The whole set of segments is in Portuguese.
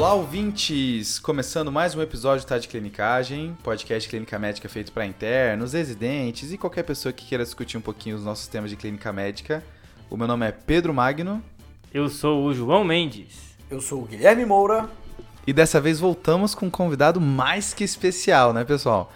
Olá, ouvintes! Começando mais um episódio Tá de Clinicagem, podcast clínica médica feito para internos, residentes e qualquer pessoa que queira discutir um pouquinho os nossos temas de clínica médica. O meu nome é Pedro Magno. Eu sou o João Mendes. Eu sou o Guilherme Moura. E dessa vez voltamos com um convidado mais que especial, né, pessoal?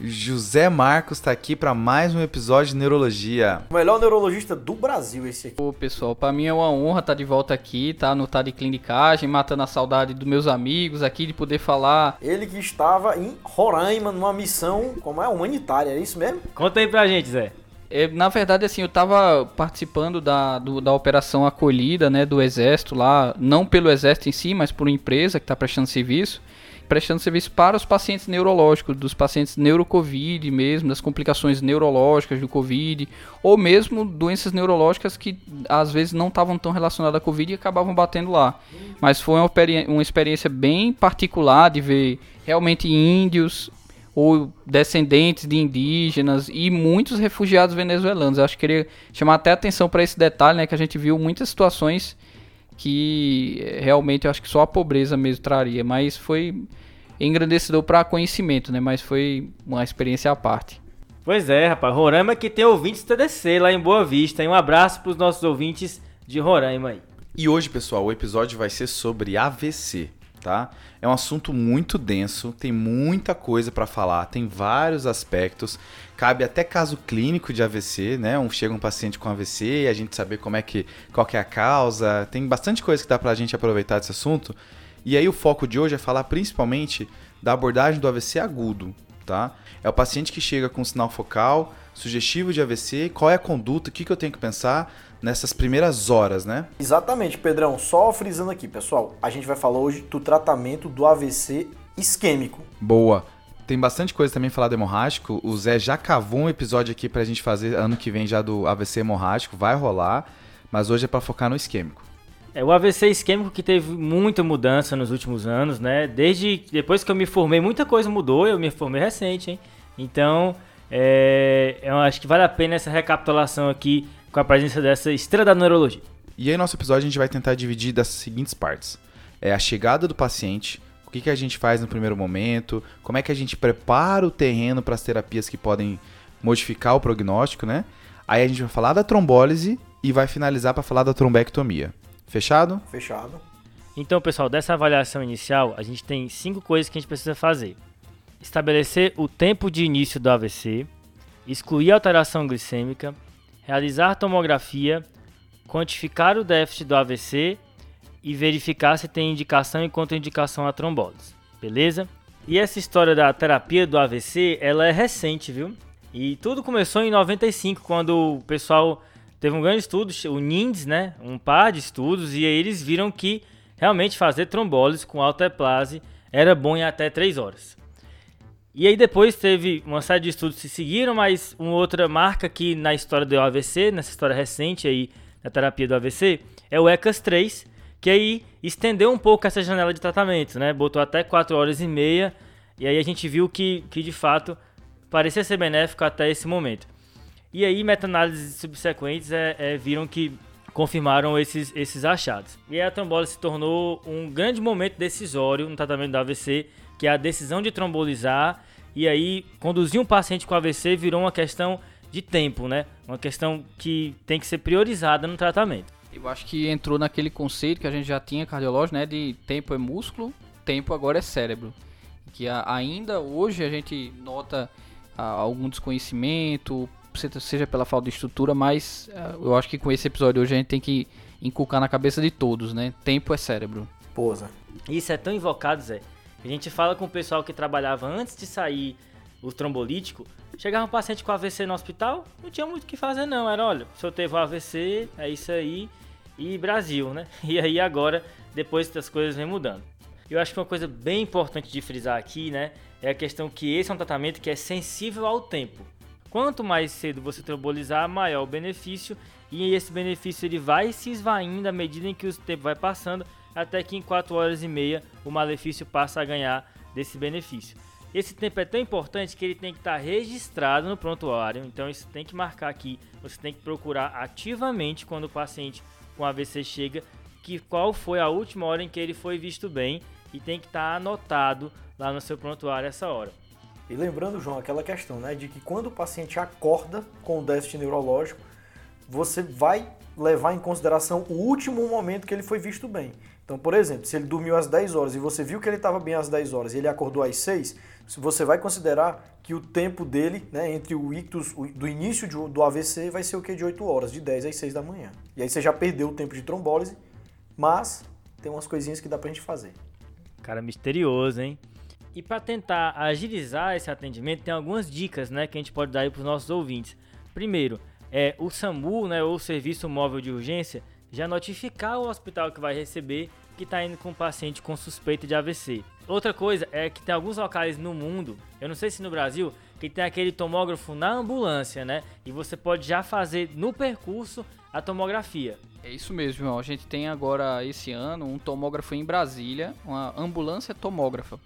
José Marcos está aqui para mais um episódio de neurologia. O melhor neurologista do Brasil esse aqui. Ô, pessoal, para mim é uma honra estar tá de volta aqui, tá no Tá de Clinicagem, matando a saudade dos meus amigos aqui, de poder falar. Ele que estava em Roraima, numa missão, como é, humanitária, é isso mesmo? Conta aí pra gente, Zé. É, na verdade, assim, eu estava participando da, do, da operação acolhida, né, do Exército lá, não pelo Exército em si, mas por uma empresa que está prestando serviço prestando serviço para os pacientes neurológicos, dos pacientes neurocovid mesmo, das complicações neurológicas do Covid, ou mesmo doenças neurológicas que às vezes não estavam tão relacionadas à Covid e acabavam batendo lá. Mas foi uma, uma experiência bem particular de ver realmente índios ou descendentes de indígenas e muitos refugiados venezuelanos. Eu acho que queria chamar até atenção para esse detalhe, né, que a gente viu muitas situações que eh, realmente eu acho que só a pobreza mesmo traria, mas foi engrandecedor para conhecimento, né? Mas foi uma experiência à parte. Pois é, rapaz. Roraima que tem ouvintes TDC lá em Boa Vista. E um abraço para os nossos ouvintes de Roraima aí. E hoje, pessoal, o episódio vai ser sobre AVC tá? É um assunto muito denso, tem muita coisa para falar, tem vários aspectos. Cabe até caso clínico de AVC, né? Um, chega um paciente com AVC e a gente saber como é que qual que é a causa. Tem bastante coisa que dá pra gente aproveitar desse assunto. E aí o foco de hoje é falar principalmente da abordagem do AVC agudo, tá? É o paciente que chega com sinal focal, sugestivo de AVC, qual é a conduta, o que, que eu tenho que pensar nessas primeiras horas, né? Exatamente, Pedrão. Só frisando aqui, pessoal, a gente vai falar hoje do tratamento do AVC isquêmico. Boa. Tem bastante coisa também falar do hemorrágico. O Zé já cavou um episódio aqui pra gente fazer ano que vem já do AVC hemorrágico, vai rolar, mas hoje é para focar no isquêmico. É o AVC isquêmico que teve muita mudança nos últimos anos, né? Desde depois que eu me formei, muita coisa mudou. Eu me formei recente, hein? Então, é, eu acho que vale a pena essa recapitulação aqui com a presença dessa estrela da neurologia. E aí, nosso episódio, a gente vai tentar dividir das seguintes partes: é a chegada do paciente, o que, que a gente faz no primeiro momento, como é que a gente prepara o terreno para as terapias que podem modificar o prognóstico, né? Aí a gente vai falar da trombólise e vai finalizar para falar da trombectomia. Fechado? Fechado. Então, pessoal, dessa avaliação inicial, a gente tem cinco coisas que a gente precisa fazer: estabelecer o tempo de início do AVC, excluir a alteração glicêmica, realizar tomografia, quantificar o déficit do AVC e verificar se tem indicação e contraindicação a trombose. Beleza? E essa história da terapia do AVC, ela é recente, viu? E tudo começou em 95, quando o pessoal teve um grande estudo, o NINDS, né? Um par de estudos, e aí eles viram que realmente fazer trombólise com alteplase era bom em até 3 horas. E aí depois teve uma série de estudos que se seguiram, mas uma outra marca aqui na história do AVC, nessa história recente aí da terapia do AVC, é o ECAS 3, que aí estendeu um pouco essa janela de tratamento, né? Botou até 4 horas e meia, e aí a gente viu que, que de fato parecia ser benéfico até esse momento. E aí meta-análises subsequentes é, é, viram que confirmaram esses, esses achados. E a trombose se tornou um grande momento decisório no tratamento do AVC, que é a decisão de trombolizar e aí conduzir um paciente com AVC virou uma questão de tempo, né? Uma questão que tem que ser priorizada no tratamento. Eu acho que entrou naquele conceito que a gente já tinha cardiológico, né? De tempo é músculo, tempo agora é cérebro. Que ainda hoje a gente nota algum desconhecimento, seja pela falta de estrutura, mas eu acho que com esse episódio hoje a gente tem que inculcar na cabeça de todos, né? Tempo é cérebro. Posa. Isso é tão invocado, Zé, a gente fala com o pessoal que trabalhava antes de sair o trombolítico. Chegava um paciente com AVC no hospital, não tinha muito o que fazer não. Era, olha, o senhor teve um AVC, é isso aí, e Brasil, né? E aí agora, depois das coisas vem mudando. Eu acho que uma coisa bem importante de frisar aqui, né, é a questão que esse é um tratamento que é sensível ao tempo. Quanto mais cedo você trombolizar, maior o benefício, e esse benefício ele vai se esvaindo à medida em que o tempo vai passando, até que em 4 horas e meia o malefício passa a ganhar desse benefício. Esse tempo é tão importante que ele tem que estar registrado no prontuário, então isso tem que marcar aqui. Você tem que procurar ativamente quando o paciente com AVC chega, que qual foi a última hora em que ele foi visto bem e tem que estar tá anotado lá no seu prontuário essa hora. E lembrando, João, aquela questão, né, de que quando o paciente acorda com o déficit neurológico, você vai levar em consideração o último momento que ele foi visto bem. Então, por exemplo, se ele dormiu às 10 horas e você viu que ele estava bem às 10 horas e ele acordou às 6, você vai considerar que o tempo dele, né, entre o ictus, do início do AVC, vai ser o que? De 8 horas, de 10 às 6 da manhã. E aí você já perdeu o tempo de trombólise, mas tem umas coisinhas que dá pra gente fazer. Cara misterioso, hein? E para tentar agilizar esse atendimento, tem algumas dicas, né, que a gente pode dar aí para os nossos ouvintes. Primeiro, é o SAMU, né, ou Serviço Móvel de Urgência, já notificar o hospital que vai receber que está indo com um paciente com suspeita de AVC. Outra coisa é que tem alguns locais no mundo, eu não sei se no Brasil, que tem aquele tomógrafo na ambulância, né? E você pode já fazer no percurso a tomografia. É isso mesmo, João. A gente tem agora esse ano um tomógrafo em Brasília, uma ambulância tomógrafa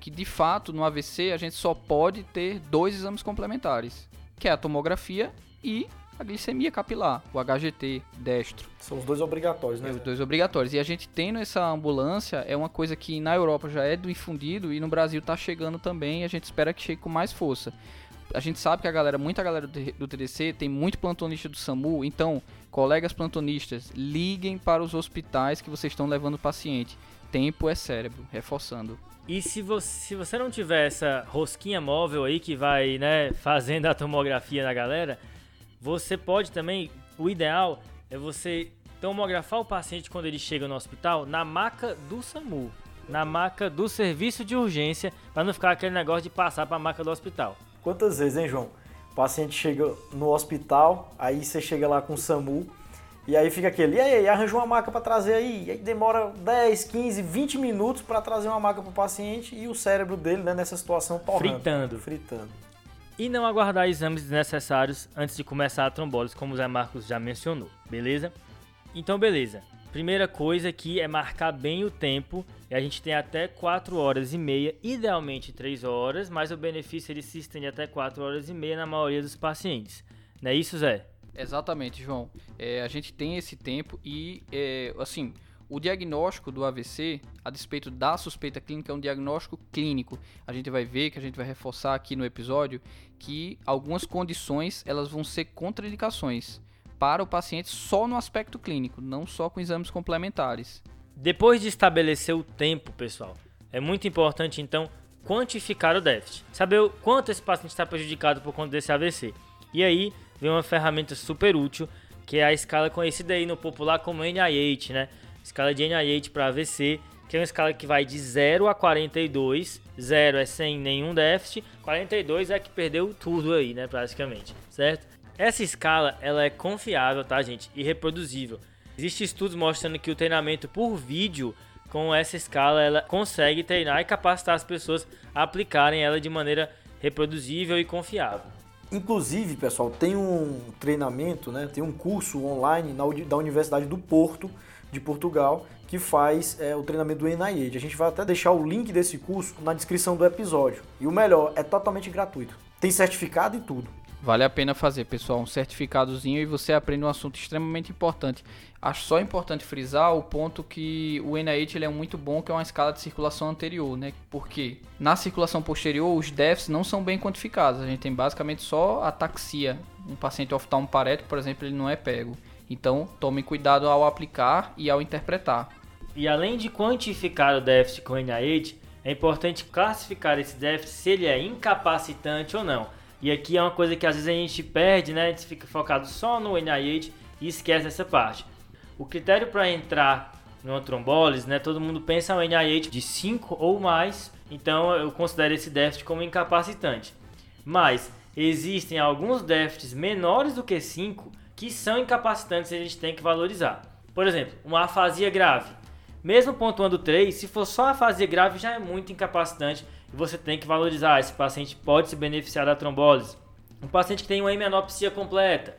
que de fato no AVC a gente só pode ter dois exames complementares, que é a tomografia e a glicemia capilar, o HGT destro. São os dois obrigatórios, né? É, os dois obrigatórios. E a gente tendo essa ambulância é uma coisa que na Europa já é difundido e no Brasil está chegando também. E a gente espera que chegue com mais força. A gente sabe que a galera, muita galera do TDC tem muito plantonista do SAMU, então, colegas plantonistas, liguem para os hospitais que vocês estão levando o paciente. Tempo é cérebro, reforçando. E se você, se você não tiver essa rosquinha móvel aí que vai, né, fazendo a tomografia na galera, você pode também, o ideal é você tomografar o paciente quando ele chega no hospital na maca do SAMU, na maca do serviço de urgência, para não ficar aquele negócio de passar para a maca do hospital. Quantas vezes, hein, João? O paciente chega no hospital, aí você chega lá com o SAMU, e aí fica aquele, e aí, arranja uma maca para trazer aí. E aí demora 10, 15, 20 minutos para trazer uma maca para o paciente e o cérebro dele, né, nessa situação torrando. Fritando. Fritando. E não aguardar exames desnecessários antes de começar a trombólise, como o Zé Marcos já mencionou, beleza? Então, beleza. Primeira coisa aqui é marcar bem o tempo. E a gente tem até 4 horas e meia, idealmente 3 horas, mas o benefício ele se estende até 4 horas e meia na maioria dos pacientes. Não é isso, Zé? Exatamente, João. É, a gente tem esse tempo e, é, assim, o diagnóstico do AVC, a despeito da suspeita clínica, é um diagnóstico clínico. A gente vai ver, que a gente vai reforçar aqui no episódio, que algumas condições elas vão ser contraindicações para o paciente só no aspecto clínico, não só com exames complementares. Depois de estabelecer o tempo, pessoal, é muito importante então quantificar o déficit, saber o quanto esse paciente está prejudicado por conta desse AVC. E aí vem uma ferramenta super útil, que é a escala conhecida aí no popular como NIH, né? Escala de NIH para AVC, que é uma escala que vai de 0 a 42. 0 é sem nenhum déficit, 42 é que perdeu tudo aí, né, praticamente, certo? Essa escala, ela é confiável, tá, gente? E reproduzível. Existem estudos mostrando que o treinamento por vídeo com essa escala, ela consegue treinar e capacitar as pessoas a aplicarem ela de maneira reproduzível e confiável. Inclusive, pessoal, tem um treinamento, né, tem um curso online na, da Universidade do Porto, de Portugal, que faz é, o treinamento do NIH. A gente vai até deixar o link desse curso na descrição do episódio. E o melhor, é totalmente gratuito. Tem certificado e tudo. Vale a pena fazer, pessoal, um certificadozinho e você aprende um assunto extremamente importante. Acho só importante frisar o ponto que o NIH ele é muito bom, que é uma escala de circulação anterior, né? Porque na circulação posterior os déficits não são bem quantificados. A gente tem basicamente só ataxia. Um paciente oftalmoparético, por exemplo, ele não é pego. Então, tomem cuidado ao aplicar e ao interpretar. E além de quantificar o déficit com NIH, é importante classificar esse déficit se ele é incapacitante ou não. E aqui é uma coisa que às vezes a gente perde, né? A gente fica focado só no NIH e esquece essa parte. O critério para entrar numa trombólise, né? Todo mundo pensa no NIH de 5 ou mais, então eu considero esse déficit como incapacitante. Mas existem alguns déficits menores do que 5 que são incapacitantes e a gente tem que valorizar. Por exemplo, uma afasia grave. Mesmo pontuando 3, se for só afasia grave já é muito incapacitante e você tem que valorizar. Esse paciente pode se beneficiar da trombólise. Um paciente que tem uma hemanopsia completa,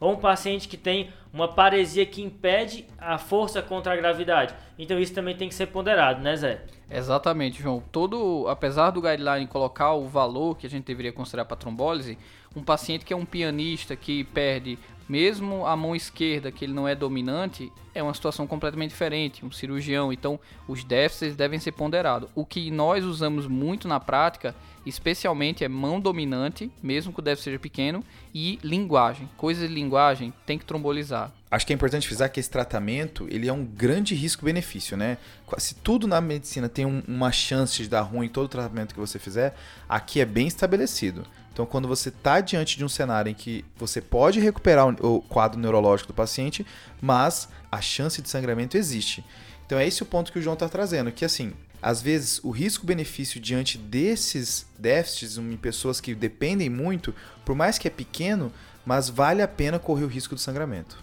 ou um paciente que tem uma paresia que impede a força contra a gravidade. Então isso também tem que ser ponderado, né, Zé? Exatamente, João. Todo, apesar do guideline colocar o valor que a gente deveria considerar para trombólise, um paciente que é um pianista que perde mesmo a mão esquerda, que ele não é dominante, é uma situação completamente diferente, um cirurgião. Então, os déficits devem ser ponderados. O que nós usamos muito na prática, especialmente, é mão dominante, mesmo que o déficit seja pequeno, e linguagem. Coisas de linguagem tem que trombolizar. Acho que é importante frisar que esse tratamento ele é um grande risco-benefício, né? Se tudo na medicina tem um, uma chance de dar ruim todo tratamento que você fizer, aqui é bem estabelecido. Então, quando você está diante de um cenário em que você pode recuperar o quadro neurológico do paciente, mas a chance de sangramento existe. Então, é esse o ponto que o João está trazendo, que assim, às vezes o risco-benefício diante desses déficits em pessoas que dependem muito, por mais que é pequeno, mas vale a pena correr o risco do sangramento.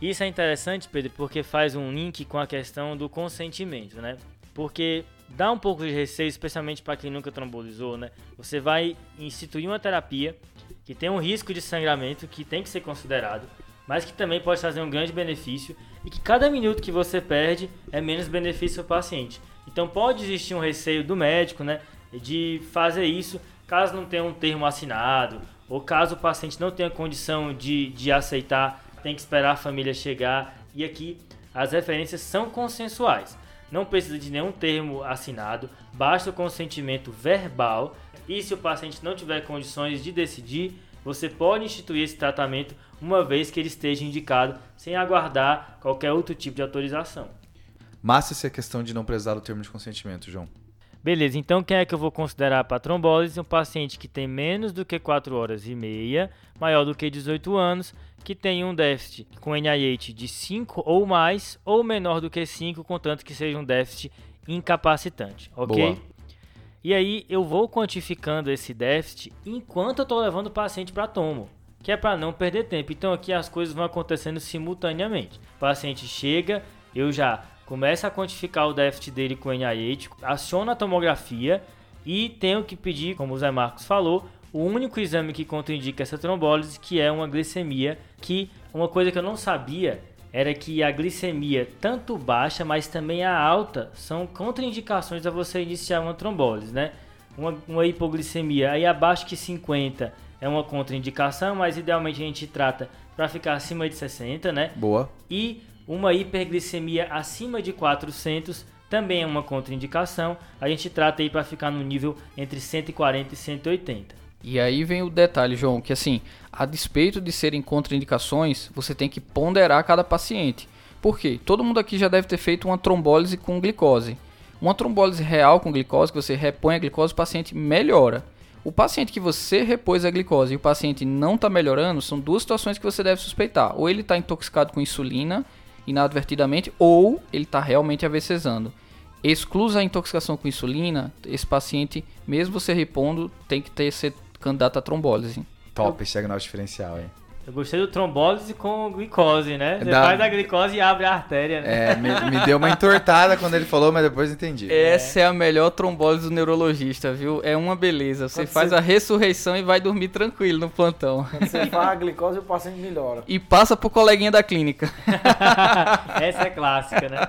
Isso é interessante, Pedro, porque faz um link com a questão do consentimento, né? Porque dá um pouco de receio, especialmente para quem nunca trombolizou, né? Você vai instituir uma terapia que tem um risco de sangramento que tem que ser considerado, mas que também pode trazer um grande benefício e que cada minuto que você perde é menos benefício para o paciente. Então pode existir um receio do médico, né, de fazer isso caso não tenha um termo assinado ou caso o paciente não tenha condição de, de aceitar, tem que esperar a família chegar e aqui as referências são consensuais não precisa de nenhum termo assinado, basta o consentimento verbal e se o paciente não tiver condições de decidir, você pode instituir esse tratamento uma vez que ele esteja indicado, sem aguardar qualquer outro tipo de autorização. Massa essa questão de não precisar do termo de consentimento, João. Beleza, então quem é que eu vou considerar para trombólise? Um paciente que tem menos do que 4 horas e meia, maior do que 18 anos, que tem um déficit com NIH de 5 ou mais, ou menor do que 5, contanto que seja um déficit incapacitante, ok? Boa. E aí eu vou quantificando esse déficit enquanto eu estou levando o paciente para tomo, que é para não perder tempo. Então aqui as coisas vão acontecendo simultaneamente. O paciente chega, eu já começa a quantificar o déficit dele com NIH, aciona a tomografia e tenho que pedir, como o Zé Marcos falou, o único exame que contraindica essa trombólise, que é uma glicemia, que uma coisa que eu não sabia era que a glicemia, tanto baixa, mas também a alta, são contraindicações a você iniciar uma trombólise, né? Uma, uma hipoglicemia aí abaixo que 50 é uma contraindicação, mas idealmente a gente trata para ficar acima de 60, né? Boa. E uma hiperglicemia acima de 400 também é uma contraindicação. A gente trata aí para ficar no nível entre 140 e 180. E aí vem o detalhe, João, que assim, a despeito de serem contraindicações, você tem que ponderar cada paciente. Por quê? Todo mundo aqui já deve ter feito uma trombólise com glicose. Uma trombólise real com glicose, que você repõe a glicose, o paciente melhora. O paciente que você repôs a glicose e o paciente não está melhorando, são duas situações que você deve suspeitar. Ou ele está intoxicado com insulina inadvertidamente ou ele está realmente AVCzando. Exclusa a intoxicação com insulina, esse paciente, mesmo você repondo, tem que ter ser candidato a trombólise. Top esse diagnóstico diferencial, hein? Eu gostei do trombólise com glicose, né? Você da... faz a glicose e abre a artéria, né? É, me, me, deu uma entortada quando ele falou, mas depois entendi. Essa é, é a melhor trombólise do neurologista, viu? É uma beleza. Você quando faz você... a ressurreição e vai dormir tranquilo no plantão. Quando você faz a glicose, o paciente melhora. E passa pro coleguinha da clínica. Essa é clássica, né?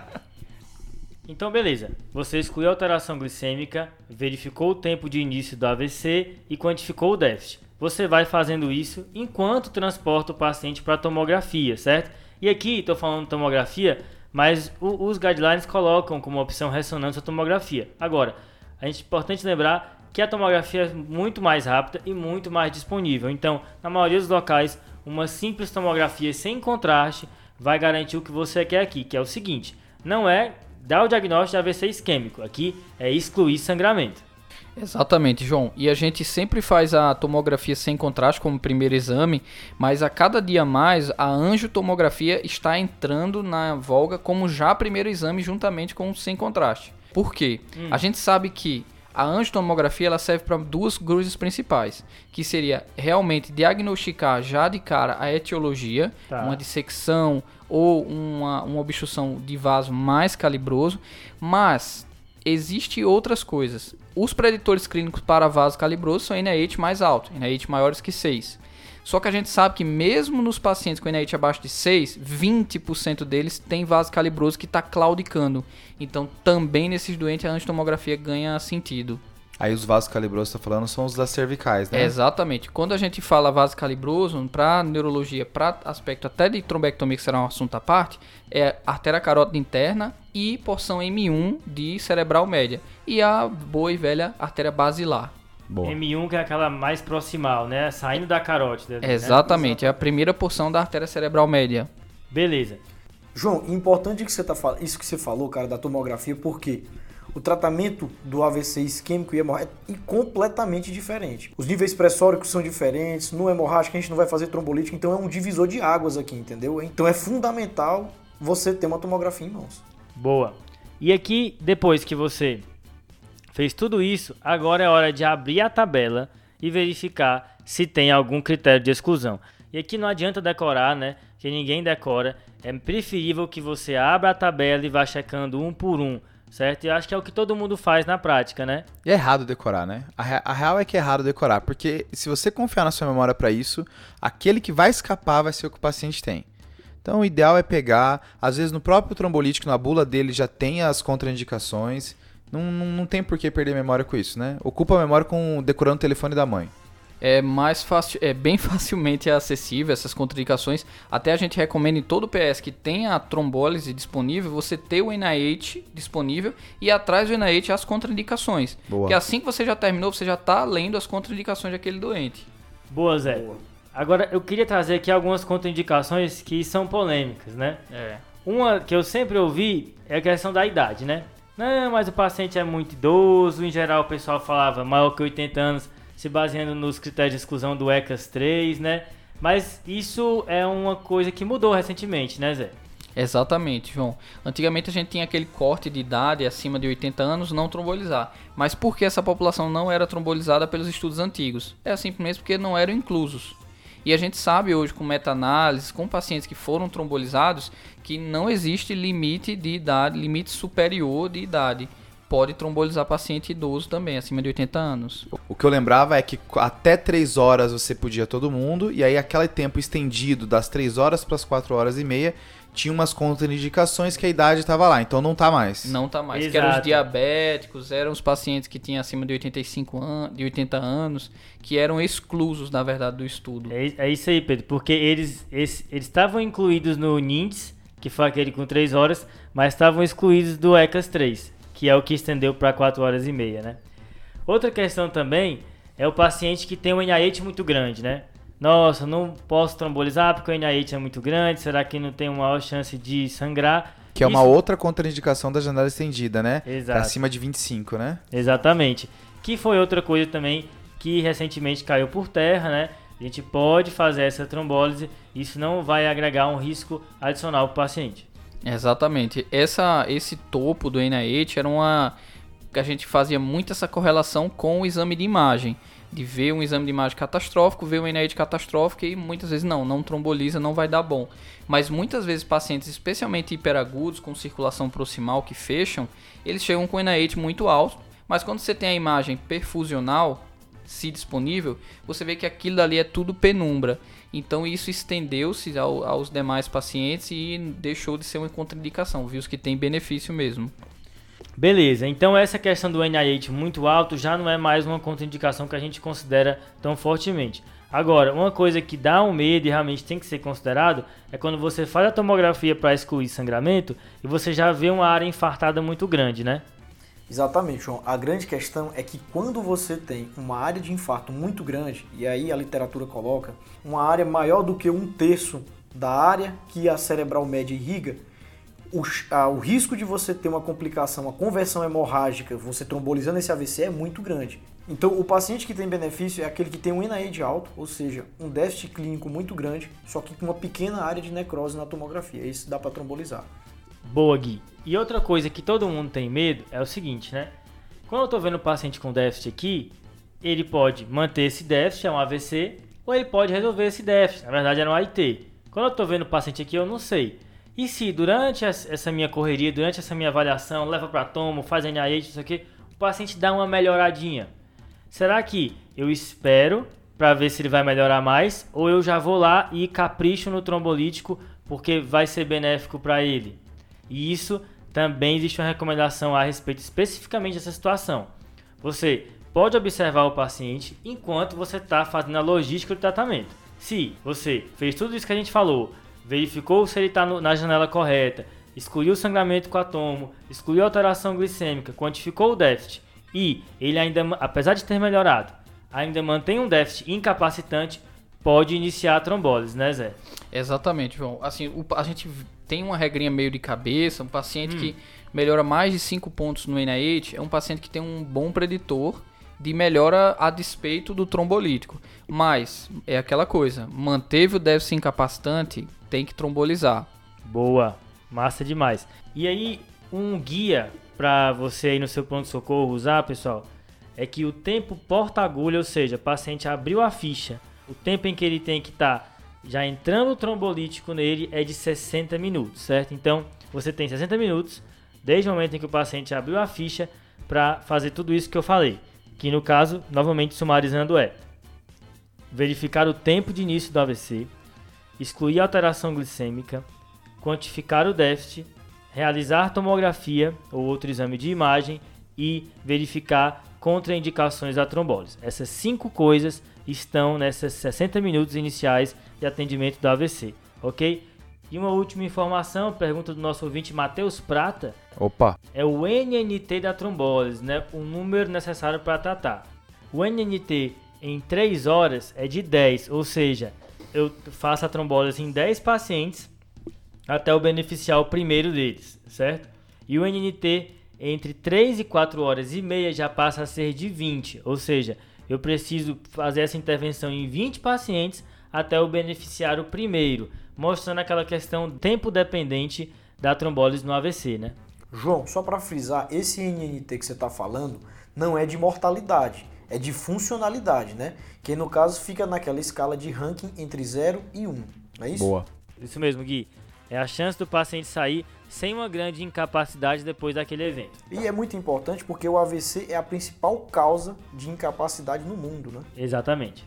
Então, beleza. Você excluiu a alteração glicêmica, verificou o tempo de início do AVC e quantificou o déficit você vai fazendo isso enquanto transporta o paciente para tomografia, certo? E aqui estou falando tomografia, mas o, os guidelines colocam como opção ressonância tomografia. Agora, a é importante lembrar que a tomografia é muito mais rápida e muito mais disponível. Então, na maioria dos locais, uma simples tomografia sem contraste vai garantir o que você quer aqui, que é o seguinte: não é dar o diagnóstico de AVC isquêmico, aqui é excluir sangramento. Exatamente, João. E a gente sempre faz a tomografia sem contraste como primeiro exame, mas a cada dia mais a angiotomografia está entrando na volga como já primeiro exame juntamente com o sem contraste. Por quê? Hum. A gente sabe que a angiotomografia ela serve para duas cruzes principais, que seria realmente diagnosticar já de cara a etiologia, tá. uma dissecção ou uma, uma obstrução de vaso mais calibroso, mas existe outras coisas. Os preditores clínicos para vaso calibroso são NIH mais alto, NIH maiores que 6. Só que a gente sabe que mesmo nos pacientes com NIH abaixo de 6, 20% deles tem vaso calibroso que está claudicando. Então também nesses doentes a angitomografia ganha sentido. Aí os vasos calibrosos que tá falando são os das cervicais, né? É, exatamente. Quando a gente fala vaso calibroso, para neurologia, para aspecto até de trombectomia, que será um assunto à parte, é artéria carótida interna e porção M1 de cerebral média. E a boa e velha artéria basilar. Boa. M1 que é aquela mais proximal, né? Saindo da carótida. né? Exatamente, é a primeira porção da artéria cerebral média. Beleza. João, importante que você tá falando, isso que você falou, cara, da tomografia, porque o tratamento do AVC isquêmico e hemorrágico é completamente diferente. Os níveis pressóricos são diferentes, no hemorrágico a gente não vai fazer trombolítico, então é um divisor de águas aqui, entendeu? Então é fundamental você ter uma tomografia em mãos. Boa. E aqui, depois que você fez tudo isso, agora é hora de abrir a tabela e verificar se tem algum critério de exclusão. E aqui não adianta decorar, né? Que ninguém decora. É preferível que você abra a tabela e vá checando um por um, certo? E eu acho que é o que todo mundo faz na prática, né? E é errado decorar, né? A, a real é que é errado decorar, porque se você confiar na sua memória pra isso, aquele que vai escapar vai ser o que o paciente tem. Então o ideal é pegar, às vezes no próprio trombolítico, na bula dele já tem as contraindicações. Não, não, não tem por que perder memória com isso, né? Ocupa a memória com decorando o telefone da mãe. É mais fácil, é bem facilmente acessível essas contraindicações. Até a gente recomenda em todo PS que tenha a trombólise disponível, você ter o NIH disponível e atrás do NIH as contraindicações. Boa. Porque assim que você já terminou, você já está lendo as contraindicações daquele doente. Boa, Zé. Agora, eu queria trazer aqui algumas contraindicações que são polêmicas, né? É. Uma que eu sempre ouvi é a questão da idade, né? Não, mas o paciente é muito idoso, em geral o pessoal falava maior que 80 anos, se baseando nos critérios de exclusão do ECAS 3, né? Mas isso é uma coisa que mudou recentemente, né, Zé? Exatamente, João. Antigamente a gente tinha aquele corte de idade acima de 80 anos não trombolizar. Mas por que essa população não era trombolizada pelos estudos antigos? É simplesmente porque não eram inclusos. E a gente sabe hoje com meta-análises, com pacientes que foram trombolizados, que não existe limite de idade, limite superior de idade. Pode trombolizar paciente idoso também, acima de 80 anos. O que eu lembrava é que até 3 horas você podia todo mundo, e aí aquele tempo estendido das 3 horas para as 4 horas e meia tinha umas contraindicações que a idade estava lá, então não tá mais. Não tá mais. Que eram os Exato. diabéticos, eram os pacientes que tinham acima de 85 anos, de 80 anos, que eram exclusos, na verdade, do estudo. É, é isso aí, Pedro, porque eles estavam incluídos no NINDS, que foi aquele com 3 horas, mas estavam excluídos do ECAS 3, que é o que estendeu para 4 horas e meia, né? Outra questão também é o paciente que tem um NIH muito grande, né? Nossa, não posso trombolizar porque o NIH é muito grande, será que não tem uma maior chance de sangrar? Que é uma Isso- outra contraindicação da janela estendida, né? Exato. Pra acima de 25, né? Exatamente. Que foi outra coisa também que recentemente caiu por terra, né? A gente pode fazer essa trombólise, isso não vai agregar um risco adicional para o paciente. Exatamente. Essa, esse topo do NIH era uma. que a gente fazia muito essa correlação com o exame de imagem. De ver um exame de imagem catastrófico, ver um NIH catastrófico e muitas vezes não, não tromboliza, não vai dar bom. Mas muitas vezes pacientes, especialmente hiperagudos, com circulação proximal que fecham, eles chegam com NIH muito alto, mas quando você tem a imagem perfusional, se disponível, você vê que aquilo dali é tudo penumbra. Então isso estendeu-se ao- aos demais pacientes e deixou de ser uma contraindicação, viu que tem benefício mesmo. Beleza, então essa questão do NIH muito alto já não é mais uma contraindicação que a gente considera tão fortemente. Agora, uma coisa que dá um medo e realmente tem que ser considerado é quando você faz a tomografia para excluir sangramento e você já vê uma área infartada muito grande, né? Exatamente, João. A grande questão é que quando você tem uma área de infarto muito grande, e aí a literatura coloca uma área maior do que um terço da área que a cerebral média irriga, o, ah, o risco de você ter uma complicação, uma conversão hemorrágica, você trombolizando esse AVC é muito grande. Então, o paciente que tem benefício é aquele que tem um NIH alto, ou seja, um déficit clínico muito grande, só que com uma pequena área de necrose na tomografia. Esse dá para trombolizar. Boa, Gui. E outra coisa que todo mundo tem medo é o seguinte, né? Quando eu tô vendo o paciente com déficit aqui, ele pode manter esse déficit, é um AVC, ou ele pode resolver esse déficit. Na verdade, era um AIT. Quando eu tô vendo o paciente aqui, eu não sei. E se durante es- essa minha correria, durante essa minha avaliação, leva para tomo, faz NIH, isso aqui, o paciente dá uma melhoradinha. Será que eu espero para ver se ele vai melhorar mais ou eu já vou lá e capricho no trombolítico porque vai ser benéfico para ele? E isso também existe uma recomendação a respeito especificamente dessa situação. Você pode observar o paciente enquanto você está fazendo a logística do tratamento. Se você fez tudo isso que a gente falou, verificou se ele está na janela correta, excluiu o sangramento com atomo, excluiu a alteração glicêmica, quantificou o déficit e ele ainda, apesar de ter melhorado, ainda mantém um déficit incapacitante, pode iniciar a trombólise, né, Zé? Exatamente, João. Assim, o, a gente tem uma regrinha meio de cabeça, um paciente hum. que melhora mais de 5 pontos no NIH é um paciente que tem um bom preditor de melhora a despeito do trombolítico. Mas é aquela coisa, manteve o déficit incapacitante, tem que trombolizar. Boa, massa demais. E aí, um guia para você aí no seu ponto de socorro usar, pessoal, é que o tempo porta-agulha, ou seja, o paciente abriu a ficha, o tempo em que ele tem que estar tá já entrando o trombolítico nele é de 60 minutos, certo? Então, você tem 60 minutos desde o momento em que o paciente abriu a ficha para fazer tudo isso que eu falei, que no caso, novamente sumarizando é verificar o tempo de início do AVC, excluir a alteração glicêmica, quantificar o déficit, realizar tomografia ou outro exame de imagem e verificar contraindicações da trombose. Essas cinco coisas estão nessas 60 minutos iniciais de atendimento do AVC, ok? E uma última informação, pergunta do nosso ouvinte Matheus Prata. Opa! É o NNT da trombose, né? O número necessário para tratar. O NNT em 3 horas é de 10, ou seja, eu faço a trombose em 10 pacientes até eu beneficiar o primeiro deles, certo? E o NNT entre 3 e 4 horas e meia já passa a ser de 20, ou seja, eu preciso fazer essa intervenção em 20 pacientes até o primeiro, mostrando aquela questão tempo dependente da trombólise no AVC, né? João, só para frisar, esse NNT que você está falando não é de mortalidade, é de funcionalidade, né? Que no caso fica naquela escala de ranking entre 0 e 1, um, não é isso? Boa. Isso mesmo, Gui. É a chance do paciente sair sem uma grande incapacidade depois daquele evento. E é muito importante porque o AVC é a principal causa de incapacidade no mundo, né? Exatamente.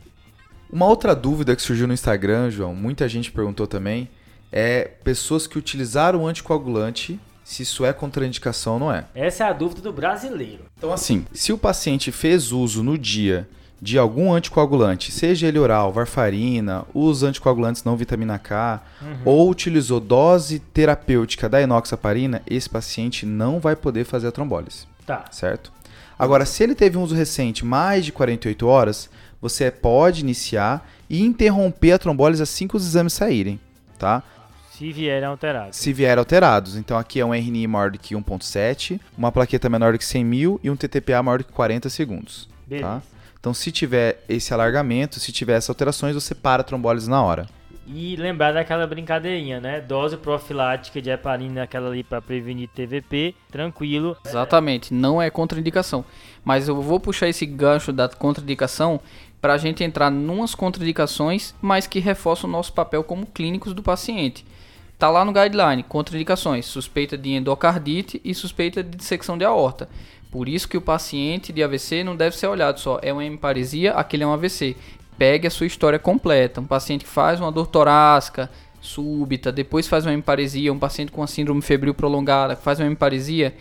Uma outra dúvida que surgiu no Instagram, João, muita gente perguntou também, é pessoas que utilizaram anticoagulante, se isso é contraindicação ou não é. Essa é a dúvida do brasileiro. Então, assim, se o paciente fez uso no dia de algum anticoagulante, seja ele oral, varfarina, os anticoagulantes não vitamina K, uhum. ou utilizou dose terapêutica da enoxaparina, esse paciente não vai poder fazer a trombólise. Tá. Certo? Agora, se ele teve um uso recente mais de 48 horas, você pode iniciar e interromper a trombólise assim que os exames saírem, tá? Se vierem alterados. Se vierem alterados. Então aqui é um RNI maior do que 1.7, uma plaqueta menor do que 100 mil e um TTPA maior do que 40 segundos. Tá? Beleza. Tá? Então, se tiver esse alargamento, se tiver essas alterações, você para a trombólise na hora. E lembrar daquela brincadeirinha, né? Dose profilática de heparina, aquela ali para prevenir TVP, tranquilo. Exatamente, não é contraindicação. Mas eu vou puxar esse gancho da contraindicação para a gente entrar numas contraindicações, mas que reforçam o nosso papel como clínicos do paciente. Tá lá no guideline, contraindicações, suspeita de endocardite e suspeita de dissecção de aorta. Por isso que o paciente de AVC não deve ser olhado só, é uma hemiparesia, aquele é um AVC. Pegue a sua história completa. Um paciente que faz uma dor torácica súbita, depois faz uma hemiparesia, um paciente com uma síndrome febril prolongada, faz uma hemiparesia,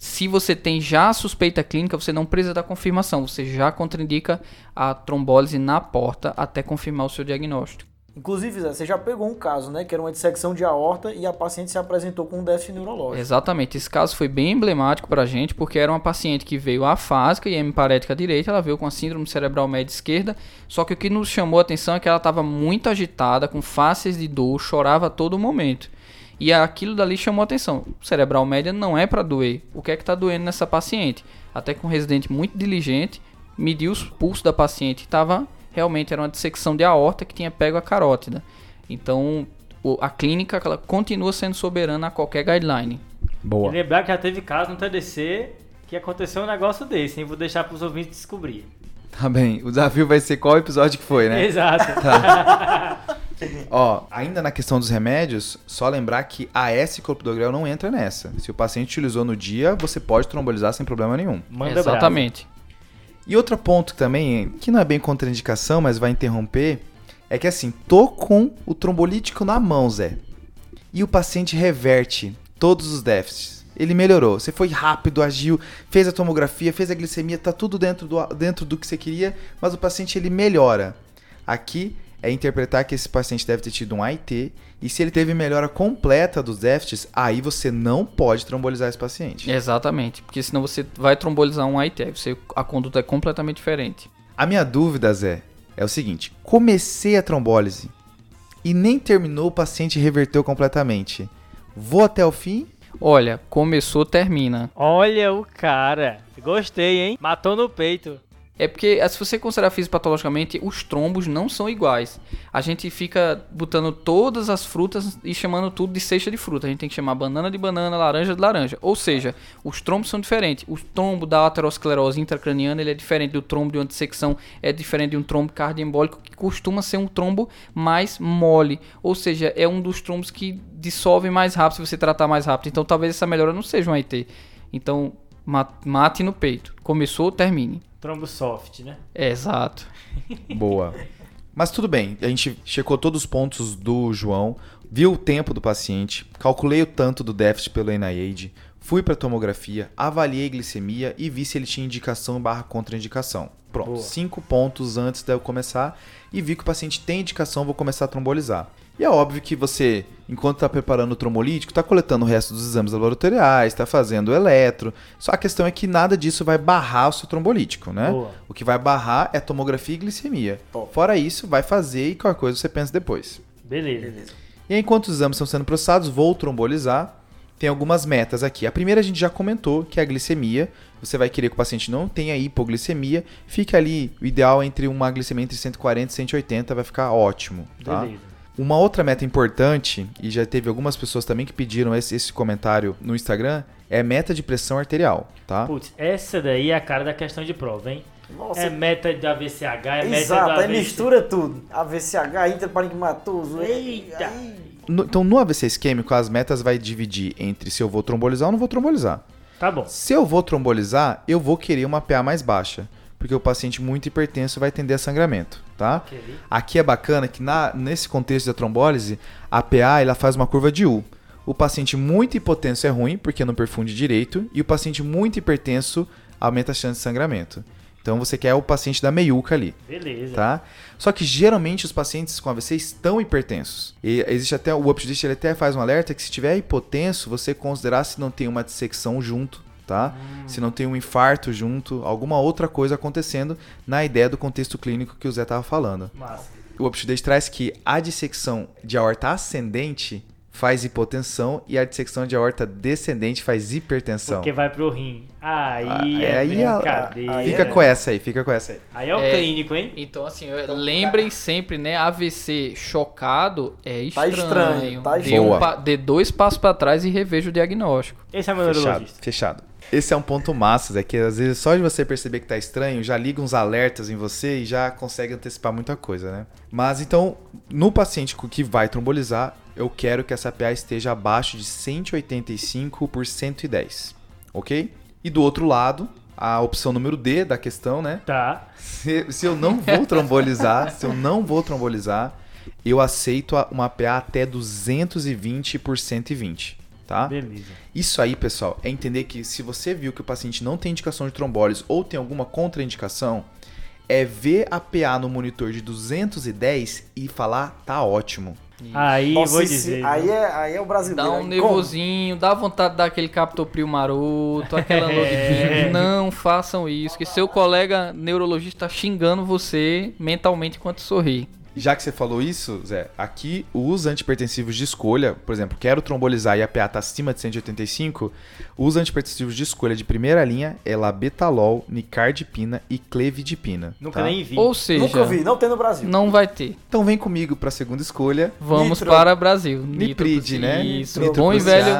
se você tem já a suspeita clínica, você não precisa da confirmação, você já contraindica a trombólise na porta até confirmar o seu diagnóstico. Inclusive, você já pegou um caso, né? Que era uma dissecção de aorta e a paciente se apresentou com um déficit neurológico. Exatamente. Esse caso foi bem emblemático pra gente, porque era uma paciente que veio afásica e hemiparética direita, ela veio com a síndrome cerebral média esquerda, só que o que nos chamou a atenção é que ela estava muito agitada, com faces de dor, chorava a todo momento. E aquilo dali chamou a atenção. O cerebral média não é para doer. O que é que está doendo nessa paciente? Até que um residente muito diligente mediu os pulsos da paciente e estava realmente era uma dissecção de aorta que tinha pego a carótida. Então, a clínica ela continua sendo soberana a qualquer guideline. Boa. E lembrar que já teve caso no TDC que aconteceu um negócio desse, hein? Vou deixar para os ouvintes descobrir. Tá bem. O desafio vai ser qual episódio que foi, né? Exato. Tá. Ó, ainda na questão dos remédios, só lembrar que a S-clopidogrel não entra nessa. Se o paciente utilizou no dia, você pode trombolizar sem problema nenhum. Manda Exatamente. Bravo. E outro ponto também, que não é bem contraindicação, mas vai interromper, é que assim, tô com o trombolítico na mão, Zé. E o paciente reverte todos os déficits. ele melhorou. Você foi rápido, agiu, fez a tomografia, fez a glicemia, tá tudo dentro do, dentro do que você queria, mas o paciente ele melhora. Aqui é interpretar que esse paciente deve ter tido um AIT e se ele teve melhora completa dos déficits, aí você não pode trombolizar esse paciente. Exatamente, porque senão você vai trombolizar um AIT, aí você, a conduta é completamente diferente. A minha dúvida, Zé, é o seguinte: comecei a trombólise e nem terminou, o paciente reverteu completamente. Vou até o fim? Olha, começou, termina. Olha o cara. Gostei, hein? Matou no peito. É porque, se você considerar fisiopatologicamente, os trombos não são iguais. A gente fica botando todas as frutas e chamando tudo de cesta de fruta. A gente tem que chamar banana de banana, laranja de laranja. Ou seja, os trombos são diferentes. O trombo da aterosclerose intracraniana ele é diferente do trombo de uma dissecção, é diferente de um trombo cardioembólico que costuma ser um trombo mais mole. Ou seja, é um dos trombos que dissolve mais rápido se você tratar mais rápido. Então talvez essa melhora não seja um IT. Então mate no peito. Começou, termine. Trombo soft, né? É, exato. Boa. Mas tudo bem, a gente checou todos os pontos do João, viu o tempo do paciente, calculei o tanto do déficit pelo NIAID, fui para tomografia, avaliei glicemia e vi se ele tinha indicação barra contraindicação. Pronto, Boa. cinco pontos antes de eu começar e vi que o paciente tem indicação, vou começar a trombolizar. E é óbvio que você, enquanto está preparando o trombolítico, está coletando o resto dos exames laboratoriais, está fazendo o eletro. Só a questão é que nada disso vai barrar o seu trombolítico, né? Boa. O que vai barrar é tomografia e glicemia. Top. Fora isso, vai fazer e qualquer coisa você pensa depois. Beleza. Beleza. E enquanto os exames estão sendo processados, vou trombolizar. Tem algumas metas aqui. A primeira a gente já comentou, que é a glicemia. Você vai querer que o paciente não tenha hipoglicemia. Fica ali, o ideal é entre uma glicemia entre 140 e 180, vai ficar ótimo. Tá? Beleza. Uma outra meta importante, e já teve algumas pessoas também que pediram esse, esse comentário no Instagram, é meta de pressão arterial, tá? Putz, essa daí é a cara da questão de prova, hein? Nossa. É meta de AVCH, é meta Exato, aí mistura tudo. AVCH, intraparenquimatoso. Eita! Aí... No, então, no AVC isquêmico, as metas vai dividir entre se eu vou trombolizar ou não vou trombolizar. Tá bom. Se eu vou trombolizar, eu vou querer uma PA mais baixa porque o paciente muito hipertenso vai tender a sangramento, tá? Okay. Aqui é bacana que na, nesse contexto da trombólise, a PA ela faz uma curva de U. O paciente muito hipotenso é ruim, porque não perfunde direito, e o paciente muito hipertenso aumenta a chance de sangramento. Então você quer o paciente da meiuca ali. Beleza. Tá? Só que geralmente os pacientes com AVC estão hipertensos. E existe até o UpToDist, ele até faz um alerta que se tiver hipotenso, você considerar se não tem uma dissecção junto tá? Hum. Se não tem um infarto junto, alguma outra coisa acontecendo na ideia do contexto clínico que o Zé estava falando. Massa. O UpToDate traz que a dissecção de aorta ascendente faz hipotensão e a dissecção de aorta descendente faz hipertensão. Porque vai pro rim. Aí, ah, é aí a, Fica é. com essa aí, fica com essa aí. Aí é o é, clínico, hein? Então, assim, lembrem sempre, né? AVC chocado é estranho. Tá estranho, tá estranho. Dê, um, dê dois passos para trás e reveja o diagnóstico. Esse é o meu fechado, neurologista. Fechado. Esse é um ponto massa, é que às vezes só de você perceber que tá estranho, já liga uns alertas em você e já consegue antecipar muita coisa, né? Mas então, no paciente que vai trombolizar, eu quero que essa PA esteja abaixo de 185 por 110, ok? E do outro lado, a opção número D da questão, né? Tá. Se, se eu não vou trombolizar, se eu não vou trombolizar, eu aceito uma PA até 220 por 120 tá? Beleza. Isso aí, pessoal, é entender que se você viu que o paciente não tem indicação de trombólise ou tem alguma contraindicação, é ver a PA no monitor de 210 e falar, tá ótimo. Aí Nossa, vou dizer. Aí é, aí é o brasileiro. Dá um nervosinho, dá vontade de dar aquele captopril maroto, aquela é. Não façam isso, que seu colega neurologista tá xingando você mentalmente enquanto sorri já que você falou isso, Zé, aqui os antipertensivos de escolha, por exemplo, quero trombolizar e a PA está acima de 185, os antipertensivos de escolha de primeira linha é labetalol, nicardipina e clevidipina. Nunca tá? nem vi. Ou seja, nunca vi, não tem no Brasil. Não vai ter. Então vem comigo para a segunda escolha. Vamos Nitro. para Brasil. Nipride, né? Isso. Nitro bom e velho.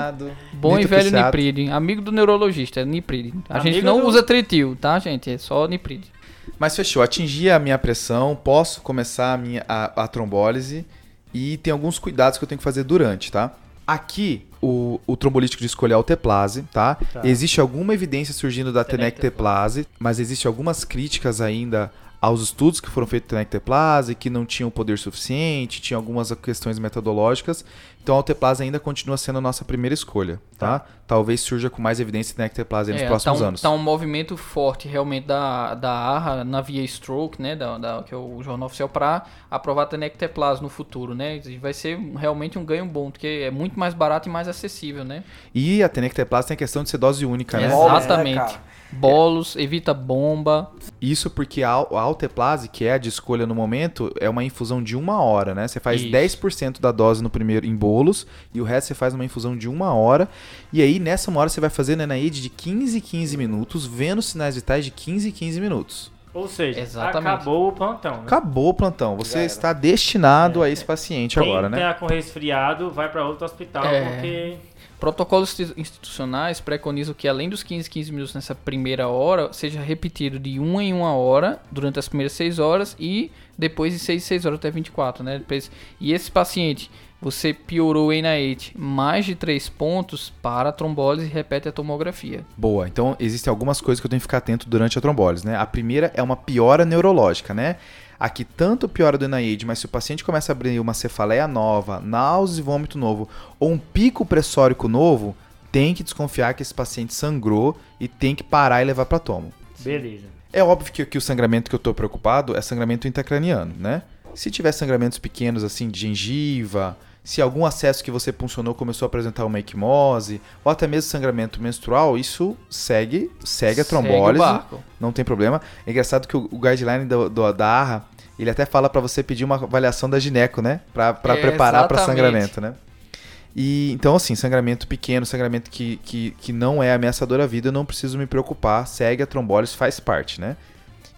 Bom e velho Nipride. Amigo do neurologista, é Nipride. A Amigo gente não do... usa tritil, tá, gente? É só Nipride. Mas fechou, atingi a minha pressão, posso começar a, minha, a, a trombólise e tem alguns cuidados que eu tenho que fazer durante, tá? Aqui, o, o trombolítico de escolha é o teplase, tá? tá? Existe alguma evidência surgindo da tenecteplase, mas existe algumas críticas ainda aos estudos que foram feitos na ectoplase, que não tinham poder suficiente, tinha algumas questões metodológicas. Então a alteplase ainda continua sendo a nossa primeira escolha, tá? Talvez surja com mais evidência na ectoplase nos É, próximos tá um, anos. Tá um movimento forte realmente da, da ARRA na via Stroke, né? Da, da- que é o jornal oficial, para aprovar a tenecteplas no futuro, né? E vai ser realmente um ganho bom, porque é muito mais barato e mais acessível, né? E a tenecteplase tem a questão de ser dose única, né? Exatamente. Bolos? Bolos, evita bomba. Isso porque a, al- a alteplase, que é a de escolha no momento, é uma infusão de uma hora, né? Você faz Isso. 10% da dose no primeiro em bolos e o resto você faz uma infusão de uma hora. E aí, nessa uma hora, você vai fazer Nenaide de 15 em 15 minutos, vendo sinais vitais de 15 em 15 minutos. Ou seja, Exatamente. acabou o plantão, né? Acabou o plantão. Você está destinado a esse paciente Quem agora, né? tem com resfriado vai pra outro hospital, É. porque Protocolos insti- institucionais preconizam que além dos 15, 15 minutos nessa primeira hora, seja repetido de uma em uma hora durante as primeiras 6 horas e depois de 6 em 6 horas até 24, né? Depois, e esse paciente, você piorou o NIH mais de 3 pontos para a trombólise e repete a tomografia. Boa, então existem algumas coisas que eu tenho que ficar atento durante a trombólise, né? A primeira é uma piora neurológica, né? Aqui tanto piora do NIH, mas se o paciente começa a abrir uma cefaleia nova, náuseas e vômito novo, ou um pico pressórico novo, tem que desconfiar que esse paciente sangrou e tem que parar e levar para tomo. beleza. É óbvio que, que o sangramento que eu tô preocupado é sangramento intracraniano, né? Se tiver sangramentos pequenos assim de gengiva, se algum acesso que você puncionou começou a apresentar uma equimose, ou até mesmo sangramento menstrual, isso segue, segue a Segue trombólise, barco. não tem problema. É engraçado que o, o guideline do, do- da ARRA, ele até fala pra você pedir uma avaliação da gineco, né? Pra, pra É, preparar pra exatamente. sangramento, né? E então, assim, sangramento pequeno, sangramento que, que, que não é ameaçador à vida, eu não preciso me preocupar, segue a trombólise, faz parte, né?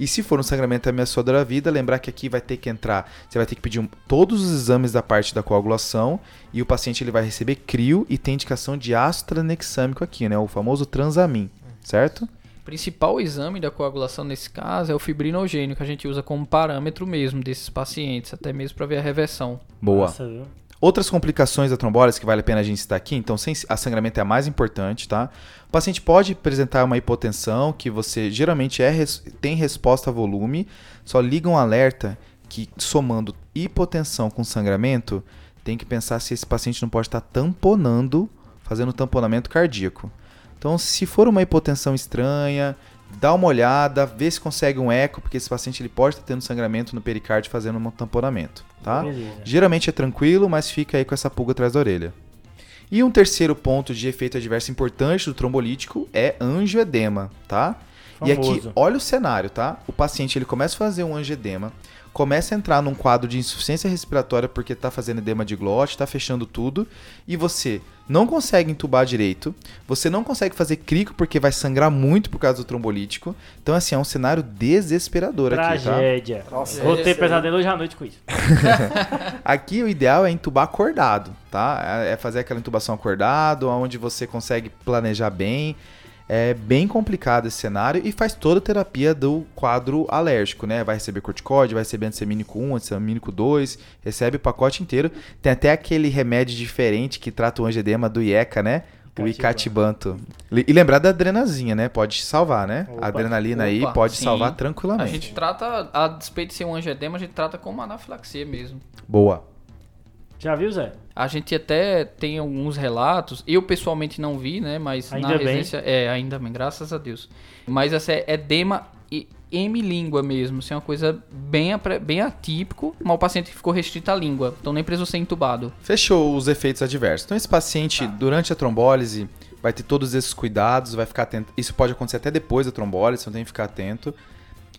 E se for um sangramento ameaçador à vida, lembrar que aqui vai ter que entrar, você vai ter que pedir um- todos os exames da parte da coagulação e o paciente ele vai receber crio e tem indicação de ácido tranexâmico aqui, né? O famoso transamin, certo? O principal exame da coagulação nesse caso é o fibrinogênio, que a gente usa como parâmetro mesmo desses pacientes, até mesmo para ver a reversão. Boa. Nossa, viu? Outras complicações da trombólise que vale a pena a gente citar aqui, então sem a sangramento é a mais importante, tá? O paciente pode apresentar uma hipotensão que você geralmente é tem resposta a volume, só liga um alerta que somando hipotensão com sangramento, tem que pensar se esse paciente não pode estar tamponando, fazendo tamponamento cardíaco. Então, se for uma hipotensão estranha, dá uma olhada, vê se consegue um eco, porque esse paciente ele pode estar tendo sangramento no pericárdio fazendo um tamponamento, tá? Beleza. Geralmente é tranquilo, mas fica aí com essa pulga atrás da orelha. E um terceiro ponto de efeito adverso importante do trombolítico é angioedema, tá? E aqui, Famoso. olha o cenário, tá? O paciente ele começa a fazer um angioedema, começa a entrar num quadro de insuficiência respiratória porque tá fazendo edema de glote, tá fechando tudo, e você não consegue entubar direito, você não consegue fazer crico porque vai sangrar muito por causa do trombolítico. Então, assim, é um cenário desesperador aqui, tá? Tragédia. Nossa, Vou ter aí- pesadelo hoje à noite com isso. Aqui o ideal é entubar acordado, tá? É fazer aquela intubação acordado, onde você consegue planejar bem. É bem complicado esse cenário e faz toda a terapia do quadro alérgico, né? Vai receber corticóide, vai receber antistamínico 1, antistamínico 2, recebe o pacote inteiro. Tem até aquele remédio diferente que trata o angedema do IECA, né? O icatibanto. E lembrar da adrenazinha, né? Pode salvar, né? Opa. a adrenalina aí Opa, pode sim. salvar A tranquilamente. gente trata, a despeito de ser um angedema, a gente trata como anafilaxia mesmo. Boa. Já viu, Zé? A gente até tem alguns relatos, eu pessoalmente não vi, né, mas Ainda na bem. residência, é, ainda bem, graças a Deus. Mas essa é edema e hemilíngua mesmo, isso é uma coisa bem, bem atípico, mas o paciente ficou restrito à língua, então nem precisou ser entubado. Fechou os efeitos adversos. Então, esse paciente, durante a trombólise, vai ter todos esses cuidados, vai ficar atento. Isso pode acontecer até depois da trombólise, então tem que ficar atento.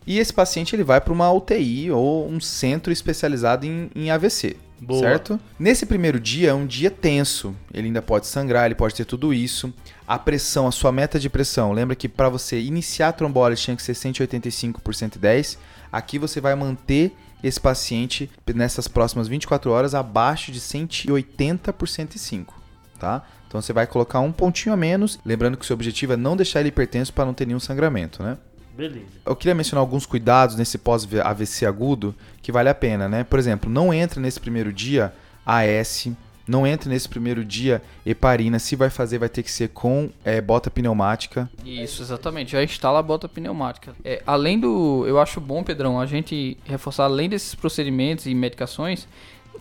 E esse paciente ele vai para uma UTI ou um centro especializado em, em AVC. Boa. Certo? Nesse primeiro dia é um dia tenso. Ele ainda pode sangrar, ele pode ter tudo isso. A pressão, a sua meta de pressão, lembra que para você iniciar a trombólise tinha que ser 185 por 110. Aqui você vai manter esse paciente nessas próximas 24 horas abaixo de 180 por 105, tá? Então você vai colocar um pontinho a menos, lembrando que o seu objetivo é não deixar ele hipertenso para não ter nenhum sangramento, né? Beleza. Eu queria mencionar alguns cuidados nesse pós-AVC agudo que vale a pena, né? Por exemplo, não entra nesse primeiro dia AS, Não entre nesse primeiro dia heparina. Se vai fazer, vai ter que ser com é, bota pneumática. Isso, exatamente. Já instala a bota pneumática. É, além do. Eu acho bom, Pedrão, a gente reforçar, além desses procedimentos e medicações,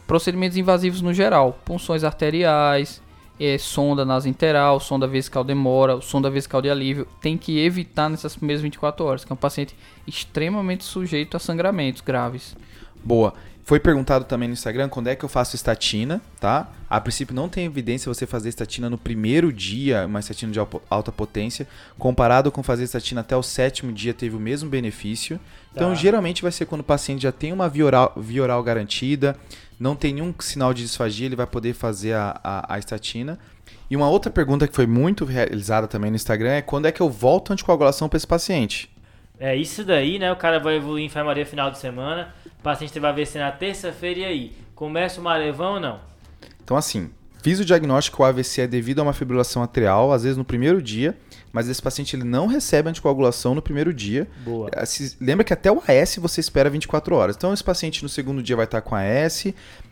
procedimentos invasivos no geral. Punções arteriais, é, sonda nasointeral, sonda vesical demora, sonda vesical de alívio. Tem que evitar nessas primeiras 24 horas, que é um paciente extremamente sujeito a sangramentos graves. Boa. Foi perguntado também no Instagram quando é que eu faço estatina, tá? A princípio não tem evidência você fazer estatina no primeiro dia, uma estatina de alta potência, comparado com fazer estatina até o sétimo dia teve o mesmo benefício. Então Tá. geralmente vai ser quando o paciente já tem uma via oral, via oral garantida, não tem nenhum sinal de disfagia, ele vai poder fazer a, a, a estatina. E uma outra pergunta que foi muito realizada também no Instagram é quando é que eu volto a anticoagulação para esse paciente? É isso daí, né? O cara vai evoluir em enfermaria final de semana. O paciente vai ver se na terça-feira e aí. Começa o marevão ou não? Então, assim, fiz o diagnóstico que o AVC é devido a uma fibrilação atrial, às vezes no primeiro dia, mas esse paciente ele não recebe anticoagulação no primeiro dia. Boa. Eh, Lembra que até o AS você espera 24 horas. Então, esse paciente no segundo dia vai estar com AS,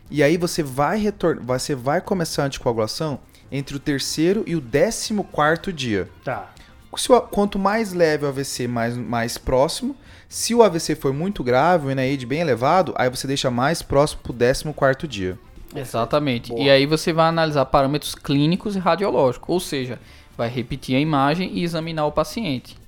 e aí você vai retornar, você vai começar a anticoagulação entre o terceiro e o décimo quarto dia. Tá. Se o- quanto mais leve o AVC, mais, mais próximo. Se o AVC for muito grave, o NIH bem elevado, aí você deixa mais próximo pro 14 dia. Exatamente. Boa. E aí você vai analisar parâmetros clínicos e radiológicos, ou seja, vai repetir a imagem e examinar o paciente.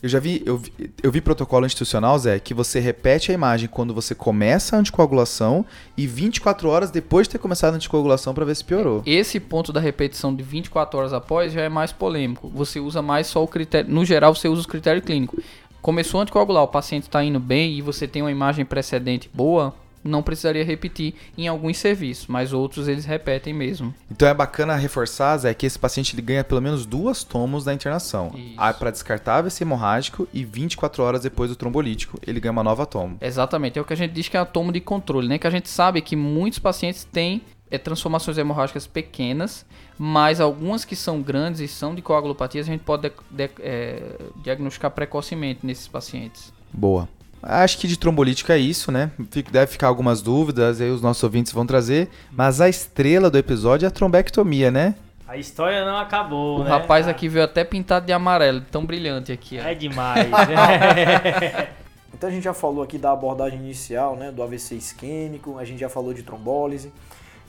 Eu já vi, eu vi, eu vi protocolo institucional, Zé, que você repete a imagem quando você começa a anticoagulação e 24 horas depois de ter começado a anticoagulação para ver se piorou. Esse ponto da repetição de 24 horas após já é mais polêmico. Você usa mais só o critério. No geral, você usa os critérios clínicos. Começou a anticoagular, o paciente está indo bem e você tem uma imagem precedente boa, não precisaria repetir em alguns serviços, mas outros eles repetem mesmo. Então é bacana reforçar, Zé, que esse paciente ele ganha pelo menos duas tomos da internação. Isso. Para descartar AVC hemorrágico e 24 horas depois do trombolítico, ele ganha uma nova tomo. Exatamente, é o que a gente diz que é a tomo de controle, né? Que a gente sabe que muitos pacientes têm é, transformações hemorrágicas pequenas, mas algumas que são grandes e são de coagulopatias, a gente pode de- de- é, diagnosticar precocemente nesses pacientes. Boa. Acho que de trombolítica é isso, né? Deve ficar algumas dúvidas, aí os nossos ouvintes vão trazer. Mas a estrela do episódio é a trombectomia, né? A história não acabou, O né? rapaz Ah, aqui veio até pintado de amarelo, tão brilhante aqui. ó. É demais. né? Então a gente já falou aqui da abordagem inicial, né, do AVC isquêmico, a gente já falou de trombólise.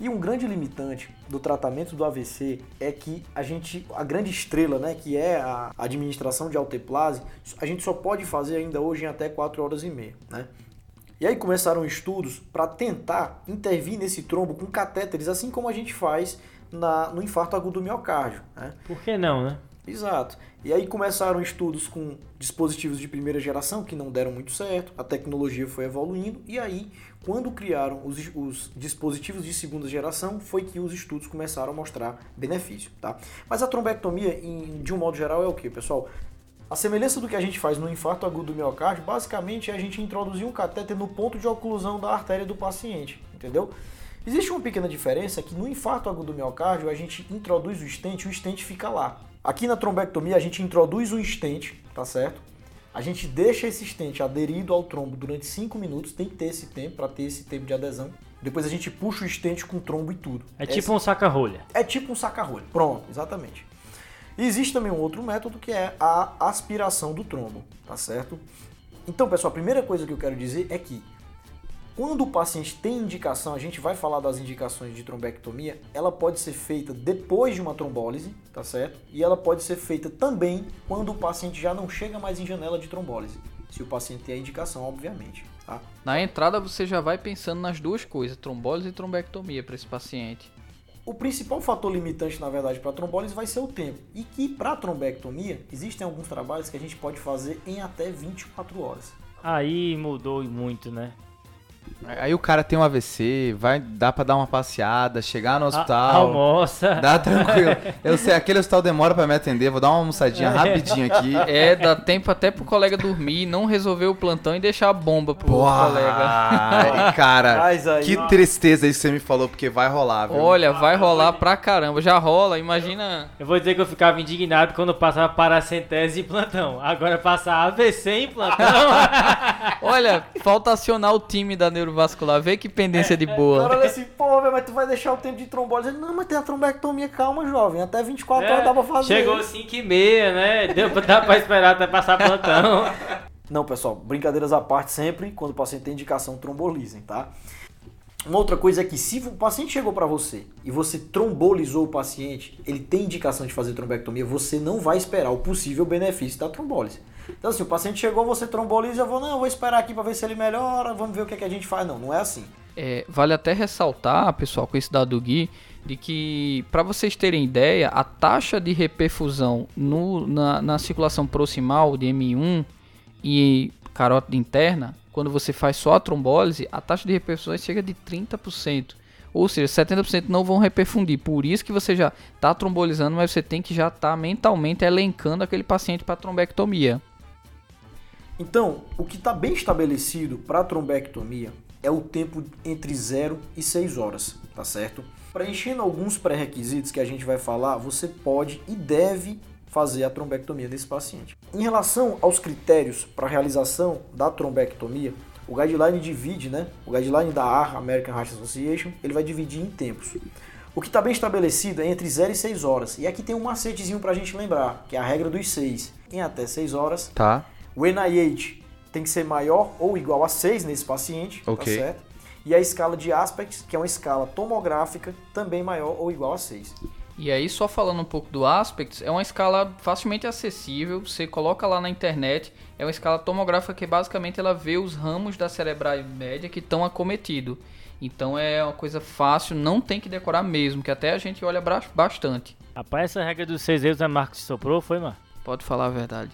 E um grande limitante do tratamento do AVC é que a gente, a grande estrela, né, que é a administração de alteplase, a gente só pode fazer ainda hoje em até 4 horas e meia, né? E aí começaram estudos para tentar intervir nesse trombo com catéteres, assim como a gente faz na, no infarto agudo do miocárdio, né? Por que não, né? Exato. E aí começaram estudos com dispositivos de primeira geração que não deram muito certo, a tecnologia foi evoluindo, e aí, quando criaram os, os dispositivos de segunda geração, foi que os estudos começaram a mostrar benefício, tá? Mas a trombectomia, em- de um modo geral, é o que, pessoal? A semelhança do que a gente faz no infarto agudo do miocárdio, basicamente é a gente introduzir um catéter no ponto de oclusão da artéria do paciente, entendeu? Existe uma pequena diferença que no infarto agudo do miocárdio a gente introduz o stent e o stent fica lá. Aqui na trombectomia a gente introduz um stent, tá certo? A gente deixa esse stent aderido ao trombo durante 5 minutos, tem que ter esse tempo para ter esse tempo de adesão. Depois a gente puxa o stent com trombo e tudo. É tipo um saca-rolha. É tipo um saca-rolho. Pronto, exatamente. E existe também um outro método que é a aspiração do trombo, tá certo? Então, pessoal, a primeira coisa que eu quero dizer é que quando o paciente tem indicação, a gente vai falar das indicações de trombectomia, ela pode ser feita depois de uma trombólise, tá certo? E ela pode ser feita também quando o paciente já não chega mais em janela de trombólise. Se o paciente tem a indicação, obviamente, tá? Na entrada você já vai pensando nas duas coisas, trombólise e trombectomia para esse paciente. O principal fator limitante, na verdade, para trombólise vai ser o tempo. E que para trombectomia, existem alguns trabalhos que a gente pode fazer em até 24 horas. Aí mudou muito, né? Aí o cara tem um AVC, vai dar pra dar uma passeada, chegar no A- hospital. almoça. Dá tranquilo. Eu sei, aquele hospital demora pra me atender, vou dar uma almoçadinha rapidinho aqui. É, dá tempo até pro colega dormir, não resolver o plantão e deixar a bomba pro colega. Ai, cara, aí- que tristeza isso que você me falou, porque vai rolar, viu? Olha, vai rolar pra caramba. Já rola, imagina. Eu vou dizer que eu ficava indignado quando passava paracentese em plantão. Agora passar AVC em plantão. Olha, falta acionar o time da da neurovascular, vê que pendência de O cara boa. olha assim, pô, velho, mas tu vai deixar o tempo de trombólise. Ele, Não, mas tem a trombectomia, calma, jovem. Até 24 horas dá pra fazer. É, Chegou 5 e meia, né? Deu dá pra esperar até passar plantão. Não, pessoal, brincadeiras à parte sempre, quando o paciente tem indicação, trombolizem, tá? Uma outra coisa é que se o paciente chegou para você e você trombolizou o paciente, ele tem indicação de fazer trombectomia, você não vai esperar o possível benefício da trombólise. Então, assim, o paciente chegou, você tromboliza, eu vou, não, eu vou esperar aqui para ver se ele melhora, vamos ver o que, é que a gente faz. Não, não é assim. É, vale até ressaltar, pessoal, com esse dado do Gui, de que, para vocês terem ideia, a taxa de reperfusão no- na, na circulação proximal de M1 e carótida interna, quando você faz só a trombólise, a taxa de reperfusão chega de 30%. Ou seja, 70% não vão reperfundir. Por isso que você já está trombolizando, mas você tem que já estar mentalmente elencando aquele paciente para trombectomia. Então, o que está bem estabelecido para trombectomia é o tempo entre 0 e 6 horas, tá certo? Preenchendo alguns pré-requisitos que a gente vai falar, você pode e deve fazer a trombectomia desse paciente. Em relação aos critérios para a realização da trombectomia, o guideline divide, né? O guideline da AR, American Heart Association, ele vai dividir em tempos. O que está bem estabelecido é entre 0 e 6 horas. E aqui tem um macetezinho para a gente lembrar, que é a regra dos 6. Em até 6 horas, Tá. O NIH tem que ser maior ou igual a 6 nesse paciente, Ok. tá certo? E a escala de aspects, que é uma escala tomográfica, também maior ou igual a 6. E aí, só falando um pouco do Aspects, é uma escala facilmente acessível, você coloca lá na internet, é uma escala tomográfica que basicamente ela vê os ramos da cerebral média que estão acometidos. Então é uma coisa fácil, não tem que decorar mesmo, que até a gente olha bastante. Rapaz, essa regra dos seis erros a Marcos soprou, foi, mano? Pode falar a verdade.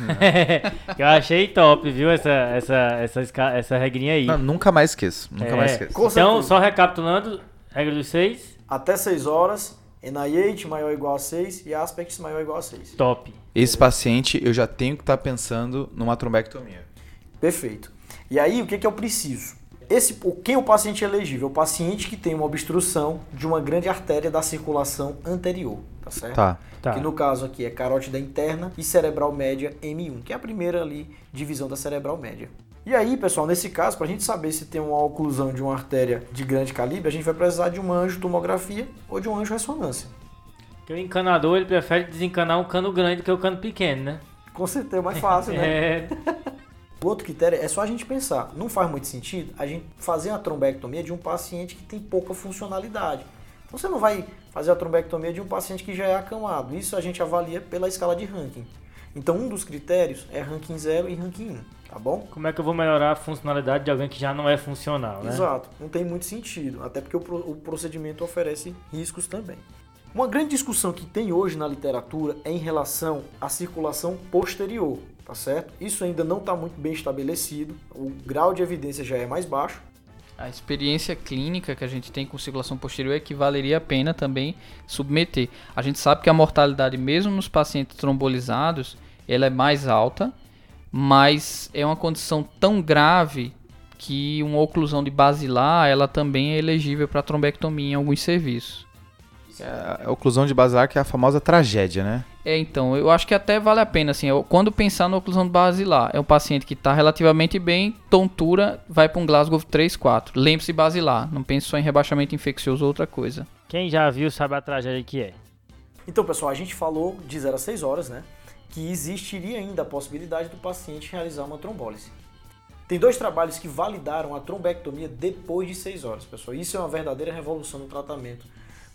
que eu achei top, viu? Essa, essa, essa, essa regrinha aí. Não, nunca mais esqueço. Nunca É. mais esqueço. Com Então, certeza. só recapitulando, regra dos seis, Até 6 horas, NIH maior ou igual a 6 e aspects maior ou igual a 6. top. Esse paciente eu já tenho que estar pensando numa trombectomia. Perfeito. E aí, o que, que eu preciso? Esse, o- quem é o paciente elegível? O paciente que tem uma obstrução de uma grande artéria da circulação anterior, tá certo? Tá. Tá. Que no caso aqui é carótida interna e cerebral média M1, que é a primeira ali divisão da cerebral média. E aí, pessoal, nesse caso, para a gente saber se tem uma oclusão de uma artéria de grande calibre, a gente vai precisar de uma angiotomografia ou de uma angiorressonância. Porque o encanador, ele prefere desencanar um cano grande do que o cano pequeno, né? Com certeza é mais fácil, né? É, outro critério é só a gente pensar. Não faz muito sentido a gente fazer uma trombectomia de um paciente que tem pouca funcionalidade. Então você não vai fazer a trombectomia de um paciente que já é acamado. Isso a gente avalia pela escala de ranking. Então um dos critérios é ranking 0 e ranking 1, tá bom? como é que eu vou melhorar a funcionalidade de alguém que já não é funcional, né? Exato, não tem muito sentido, até porque o procedimento oferece riscos também. Uma grande discussão que tem hoje na literatura é em relação à circulação posterior, tá certo? Isso ainda não está muito bem estabelecido, o grau de evidência já é mais baixo. A experiência clínica que a gente tem com circulação posterior é que valeria a pena também submeter. A gente sabe que a mortalidade, mesmo nos pacientes trombolizados, ela é mais alta, mas é uma condição tão grave que uma oclusão de basilar, ela também é elegível para trombectomia em alguns serviços. É a oclusão de basilar que é a famosa tragédia, né? É, então, eu acho que até vale a pena, assim, eu- quando pensar na oclusão de basilar, é um paciente que está relativamente bem, tontura, vai para um Glasgow 3, 4. Lembre-se basilar, não pense só em rebaixamento infeccioso ou outra coisa. Quem já viu sabe a tragédia que é. Então, pessoal, a gente falou de 0 a 6 horas, né? Que existiria ainda a possibilidade do paciente realizar uma trombólise. Tem dois trabalhos que validaram a trombectomia depois de 6 horas, pessoal. Isso é uma verdadeira revolução no tratamento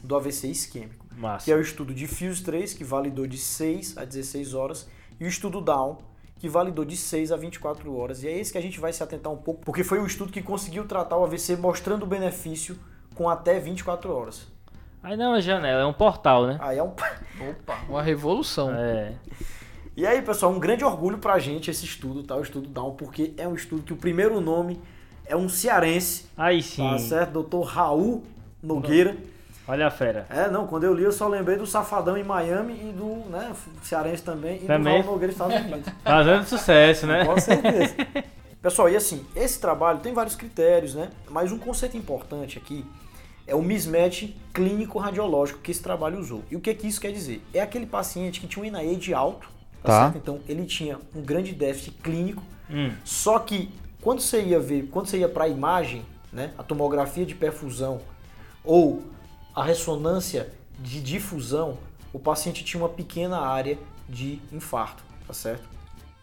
do AVC isquêmico. Massa. Que é o estudo de Fuse 3, que validou de 6 a 16 horas, e o estudo Down, que validou de 6 a 24 horas. E é esse que a gente vai se atentar um pouco, porque foi o estudo que conseguiu tratar o AVC mostrando o benefício com até 24 horas. Aí não é uma janela, é um portal, né? Aí é um Opa, uma revolução. É. E aí, pessoal, um grande orgulho pra gente esse estudo, tá? O estudo Down, porque é um estudo que o primeiro nome é um cearense, Aí sim. tá certo? Doutor Raul Nogueira. Olha a fera. É, não, quando eu li eu só lembrei do Safadão em Miami e do, né, cearense também, e Também. do Raul Nogueira Estados Unidos. Fazendo sucesso, né? Com certeza. Pessoal, e assim, esse trabalho tem vários critérios, né? Mas um conceito importante aqui é o mismatch clínico radiológico que esse trabalho usou. E o que, que isso quer dizer? É aquele paciente que tinha um NIH alto, tá, Tá. certo? Então ele tinha um grande déficit clínico, Hum. só que quando você ia ver, quando você ia para a imagem, né, a tomografia de perfusão ou a ressonância de difusão, o paciente tinha uma pequena área de infarto, tá certo?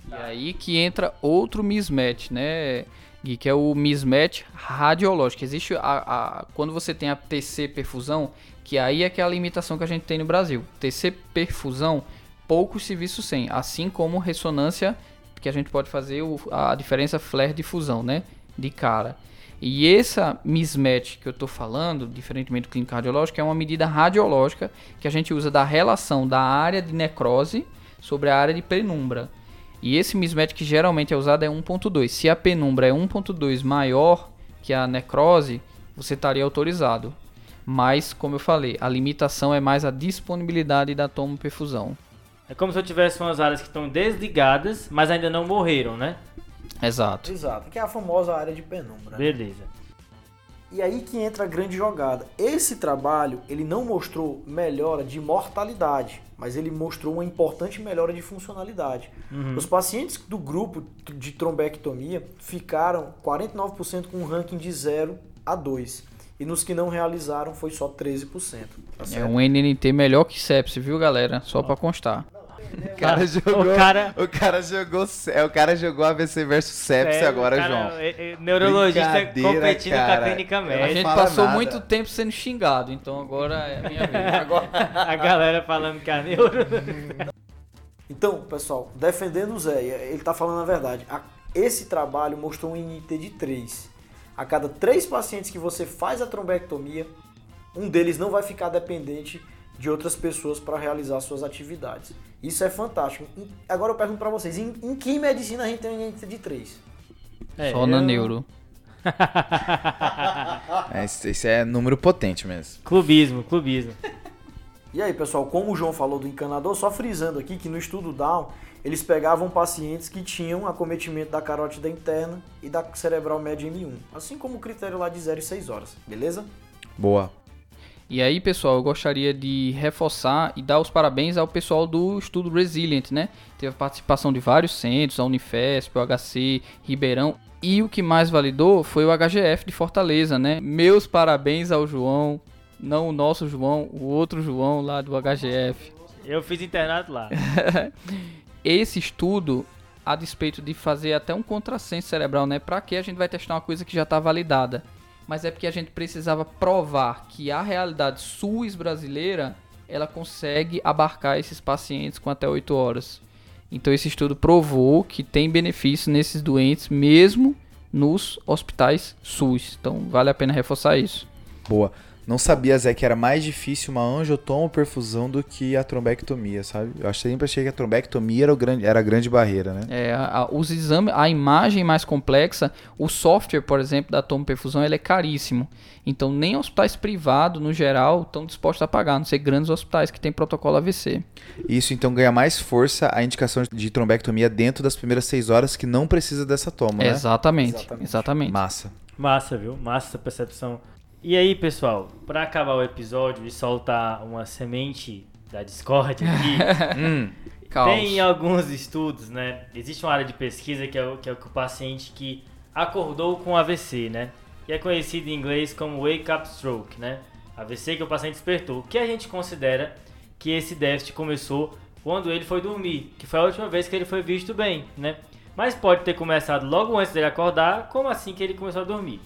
E aí que entra outro mismatch, né, Gui, que é o mismatch radiológico. Existe a, a, quando você tem a TC perfusão, que aí é que é a limitação que a gente tem no Brasil. TC perfusão, poucos serviços sem, assim como ressonância, que a gente pode fazer o, a diferença flare difusão, né, de cara. E essa mismatch que eu estou falando, diferentemente do clínico radiológico, é uma medida radiológica que a gente usa da relação da área de necrose sobre a área de penumbra. E esse mismatch que geralmente é usado é 1.2. Se a penumbra é 1.2 maior que a necrose, você estaria autorizado. Mas, como eu falei, a limitação é mais a disponibilidade da tomoperfusão. É como se eu tivesse umas áreas que estão desligadas, mas ainda não morreram, né? Exato. Exato, que é a famosa área de penumbra. né? Beleza. E aí que entra a grande jogada. Esse trabalho, ele não mostrou melhora de mortalidade, mas ele mostrou uma importante melhora de funcionalidade. Os pacientes do grupo de trombectomia ficaram 49% com um ranking de 0 a 2. E nos que não realizaram foi só 13%. Tá É um NNT melhor que sepsi, viu, galera? Só pra constar. O cara jogou. O cara- O cara jogou. É, o cara jogou AVC versus sepsis agora, cara, João. é- é neurologista competindo com a cara. clínica Eu A médica. gente passou nada. muito tempo sendo xingado, então agora é a minha vez. Agora... A galera falando que a neuro. Então, pessoal, defendendo o Zé, ele está falando a verdade. Esse trabalho mostrou um NT de 3. A cada 3 pacientes que você faz a trombectomia, um deles não vai ficar dependente de outras pessoas para realizar suas atividades. Isso é fantástico. Agora eu pergunto para vocês, em, em que medicina a gente tem um NT de 3? É, Só na eu- neuro. É, esse é número potente mesmo. Clubismo, clubismo. E aí, pessoal, como o João falou do encanador, só frisando aqui que no estudo Down, eles pegavam pacientes que tinham acometimento da carótida interna e da cerebral média M1, assim como o critério lá de 0 e 6 horas, beleza? Boa. E aí, pessoal, eu gostaria de reforçar e dar os parabéns ao pessoal do estudo Resilient, né? Teve a participação de vários centros, a Unifesp, o HC, Ribeirão. E o que mais validou foi o HGF de Fortaleza, né? Meus parabéns ao João, não o nosso João, o outro João lá do HGF. Eu fiz internato lá. Esse estudo, a despeito de fazer até um contrassenso cerebral, né? Pra que a gente vai testar uma coisa que já está validada? Mas é porque a gente precisava provar que a realidade SUS brasileira, ela consegue abarcar esses pacientes com até 8 horas. Então esse estudo provou que tem benefício nesses doentes mesmo nos hospitais SUS. Então vale a pena reforçar isso. Boa. Não sabia, Zé, que era mais difícil uma angiotomoperfusão do que a trombectomia, sabe? Eu achei- sempre achei que a trombectomia era, o grande, era a grande barreira, né? É, a- a- os exames, a imagem mais complexa, o software, por exemplo, da tomoperfusão, ele é caríssimo. Então, nem hospitais privados, no geral, estão dispostos a pagar, a não ser grandes hospitais que têm protocolo AVC. Isso então ganha mais força a indicação de trombectomia dentro das primeiras seis horas que não precisa dessa toma, né? Exatamente, Exatamente. exatamente. Massa. Massa, viu? Massa essa percepção. E aí, pessoal, pra acabar o episódio e soltar uma semente da Discord aqui, Hum, tem alguns estudos, né? Existe uma área de pesquisa que é o, que é o paciente que acordou com AVC, né? Que é conhecido em inglês como wake up stroke, né? AVC que o paciente despertou. O que a gente considera que esse déficit começou quando ele foi dormir, que foi a última vez que ele foi visto bem, né? Mas pode ter começado logo antes dele acordar, como assim que ele começou a dormir.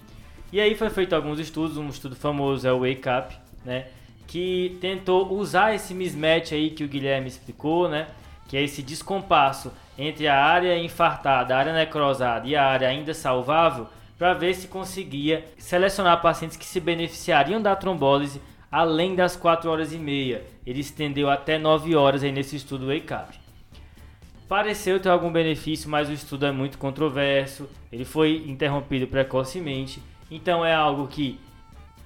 E aí foi feito alguns estudos, um estudo famoso é o Wake Up, né? Que tentou usar esse mismatch aí que o Guilherme explicou, né? Que é esse descompasso entre a área infartada, a área necrosada e a área ainda salvável, para ver se conseguia selecionar pacientes que se beneficiariam da trombólise além das 4 horas e meia. Ele estendeu até 9 horas aí nesse estudo Wake Up. Pareceu ter algum benefício, mas o estudo é muito controverso. Ele foi interrompido precocemente. Então é algo que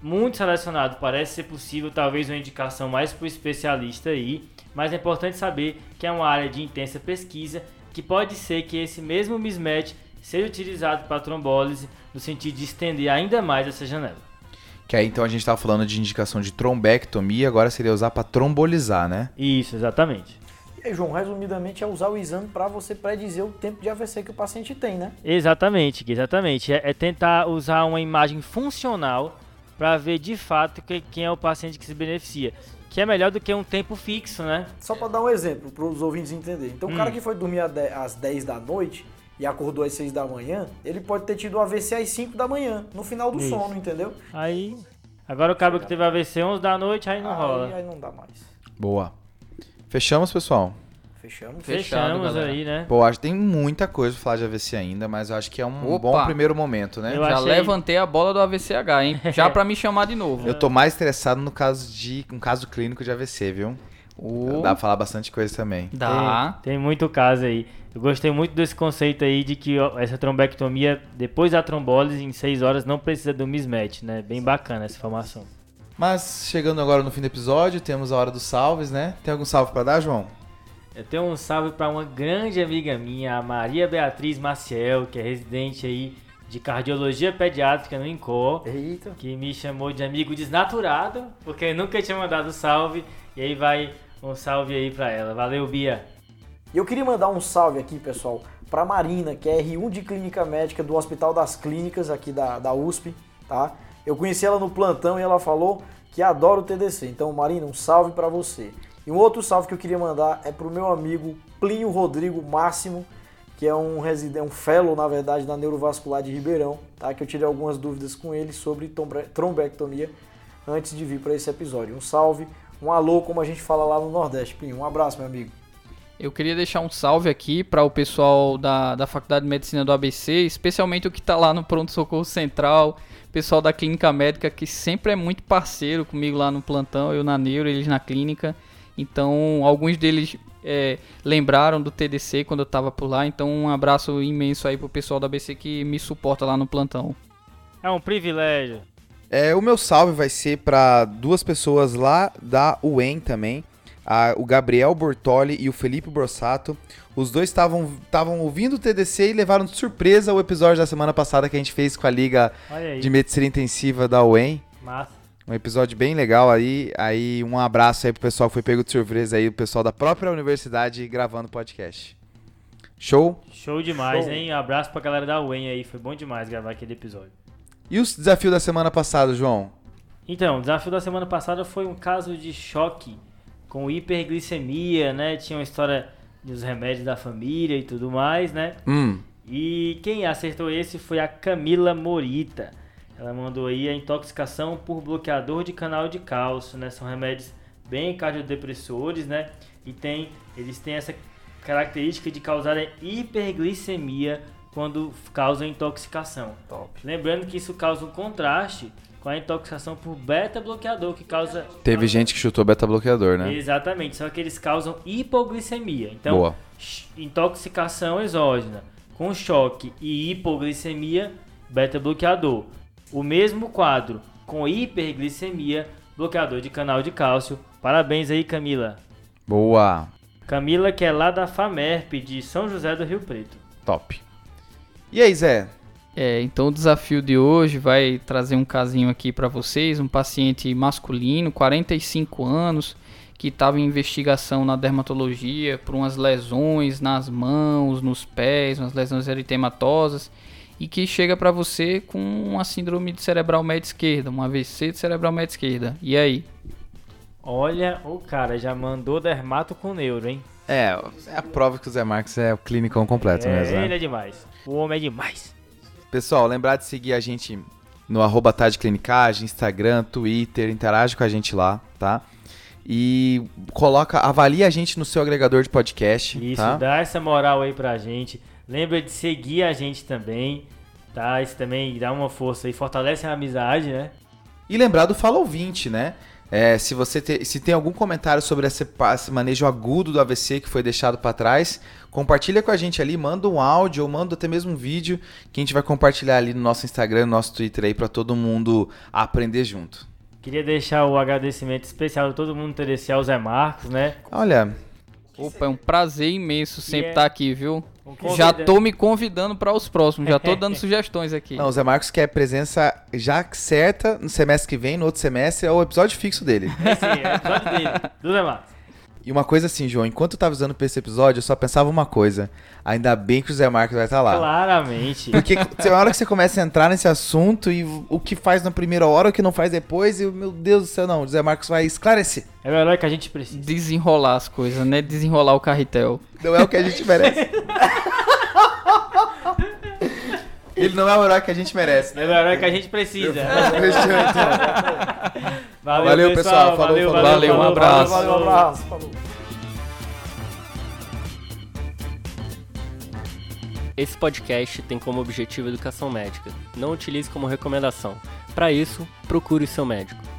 muito selecionado parece ser possível, talvez uma indicação mais para o especialista aí. Mas é importante saber que é uma área de intensa pesquisa que pode ser que esse mesmo mismatch seja utilizado para trombólise no sentido de estender ainda mais essa janela. que aí então a gente tava falando de indicação de trombectomia, agora seria usar pra trombolizar, né? Isso, exatamente. E aí, João, resumidamente é usar o exame para você predizer o tempo de AVC que o paciente tem, né? Exatamente, exatamente. É, é tentar usar uma imagem funcional para ver de fato que, quem é o paciente que se beneficia. Que é melhor do que um tempo fixo, né? Só para dar um exemplo para os ouvintes entenderem. Então, o cara Hum. que foi dormir às 10 às 10 da noite e acordou às 6 da manhã, ele pode ter tido um AVC às 5 da manhã, no final do Isso. sono, entendeu? Aí. Agora o cara que teve AVC 11 da noite, aí não aí, rola. aí não dá mais. Boa. Fechamos, pessoal? Fechamos? Fechamos galera. aí, né? Pô, acho que tem muita coisa pra falar de AVC ainda, mas eu acho que é um Opa. bom primeiro momento, né? Eu Já achei- levantei a bola do AVCH, hein? Já pra me chamar de novo. Eu tô mais interessado no caso de um caso clínico de AVC, viu? Ô, Dá pra falar bastante coisa também. Dá. Tem, tem muito caso aí. Eu gostei muito desse conceito aí de que essa trombectomia, depois da trombólise, em 6 horas, não precisa do mismatch, né? Bem bacana essa informação. Mas chegando agora no fim do episódio, temos a hora dos salves, né? Tem algum salve pra dar, João? Eu tenho um salve para uma grande amiga minha, a Maria Beatriz Maciel, que é residente aí de cardiologia pediátrica no INCOR, Eita. que me chamou de amigo desnaturado, porque nunca tinha mandado salve, e aí vai um salve aí para ela. Valeu, Bia. E eu queria mandar um salve aqui, pessoal, para Marina, que é R1 de Clínica Médica do Hospital das Clínicas aqui da, da USP, tá? Eu conheci ela no plantão e ela falou que adora o TDC. Então, Marina, um salve para você. E um outro salve que eu queria mandar é pro meu amigo Plínio Rodrigo Máximo, que é um residente, um fellow, na verdade, da Neurovascular de Ribeirão, tá? Que eu tirei algumas dúvidas com ele sobre trombectomia antes de vir para esse episódio. Um salve, um alô, como a gente fala lá no Nordeste. Plínio, um abraço, meu amigo. Eu queria deixar um salve aqui para o pessoal da, da Faculdade de Medicina do ABC, especialmente o que está lá no Pronto Socorro Central, pessoal da Clínica Médica, que sempre é muito parceiro comigo lá no plantão, eu na Neuro, eles na clínica. Então, alguns deles é, lembraram do TDC quando eu estava por lá. Então, um abraço imenso aí pro pessoal da ABC que me suporta lá no plantão. É um privilégio. É, o meu salve vai ser pra duas pessoas lá da UEM também. A- o Gabriel Bortoli e o Felipe Brossato. Os dois estavam estavam ouvindo o TDC e levaram de surpresa o episódio da semana passada que a gente fez com a Liga de Medicina Intensiva da UEM. Massa. Um episódio bem legal aí. Aí um abraço aí pro pessoal que foi pego de surpresa aí, o pessoal da própria universidade gravando o podcast. Show? Show demais, Show. hein? Abraço pra galera da UEM aí. Foi bom demais gravar aquele episódio. E os desafios da semana passada, João? Então, o desafio da semana passada foi um caso de choque com hiperglicemia, né? Tinha uma história dos remédios da família e tudo mais, né? Hum. E quem acertou esse foi a Camila Morita. Ela mandou aí a intoxicação por bloqueador de canal de cálcio, né? São remédios bem cardiodepressores, né? E tem, eles têm essa característica de causarem hiperglicemia quando causam intoxicação. Top. Lembrando que isso causa um contraste com a intoxicação por beta-bloqueador, que causa... Teve gente que chutou beta-bloqueador, né? Exatamente, só que eles causam hipoglicemia. Então, Boa. intoxicação exógena com choque e hipoglicemia, beta-bloqueador. O mesmo quadro com hiperglicemia, bloqueador de canal de cálcio. Parabéns aí, Camila. Boa. Camila, que é lá da FAMERP de São José do Rio Preto. Top. E aí, Zé? É, então o desafio de hoje vai trazer um casinho aqui para vocês, um paciente masculino, 45 anos, que estava em investigação na dermatologia por umas lesões nas mãos, nos pés, umas lesões eritematosas, e que chega para você com uma síndrome de cerebral média esquerda, um AVC de cerebral média esquerda. E aí? Olha, o cara já mandou dermato com neuro, hein? É, é a prova que o Zé Marques é o clinicão completo é, mesmo, né? ele é demais. O homem é demais. Pessoal, lembrar de seguir a gente no arroba Tarde Clinicagem, Instagram, Twitter, interage com a gente lá, tá? E coloca, avalia a gente no seu agregador de podcast, Isso, tá? dá essa moral aí pra gente. Lembra de seguir a gente também, tá? Isso também dá uma força aí, fortalece a amizade, né? E lembrar do Fala Ouvinte, né? É, se você te- se tem algum comentário sobre esse, esse manejo agudo do AVC que foi deixado para trás, compartilha com a gente ali, manda um áudio ou manda até mesmo um vídeo que a gente vai compartilhar ali no nosso Instagram, no nosso Twitter aí para todo mundo aprender junto. Queria deixar o agradecimento especial de todo mundo TDC ao Zé Marcos, né? Olha, Opa, é um prazer imenso sempre é- estar aqui, viu? Já tô me convidando para os próximos, já tô dando sugestões aqui. não, o Zé Marcos quer presença já certa no semestre que vem, no outro semestre, é o episódio fixo dele. Esse é o episódio dele, do Zé Marcos. E uma coisa assim, João, enquanto eu tava usando pra esse episódio, eu só pensava uma coisa. Ainda bem que o Zé Marcos vai estar lá. Claramente. Porque tem uma hora que você começa a entrar nesse assunto e o que faz na primeira hora, o que não faz depois, e meu Deus do céu, não, o Zé Marcos vai esclarecer. É o herói que a gente precisa. Desenrolar as coisas, né? Desenrolar o carretel. Não é o que a gente merece. Ele não é o herói que a gente merece, né? É o herói que a gente precisa. Valeu, Valeu, pessoal. Falou, valeu, falou. valeu, Valeu, um abraço. Valeu, um abraço. Falou. Esse podcast tem como objetivo educação médica. Não utilize como recomendação. Para isso, procure o seu médico.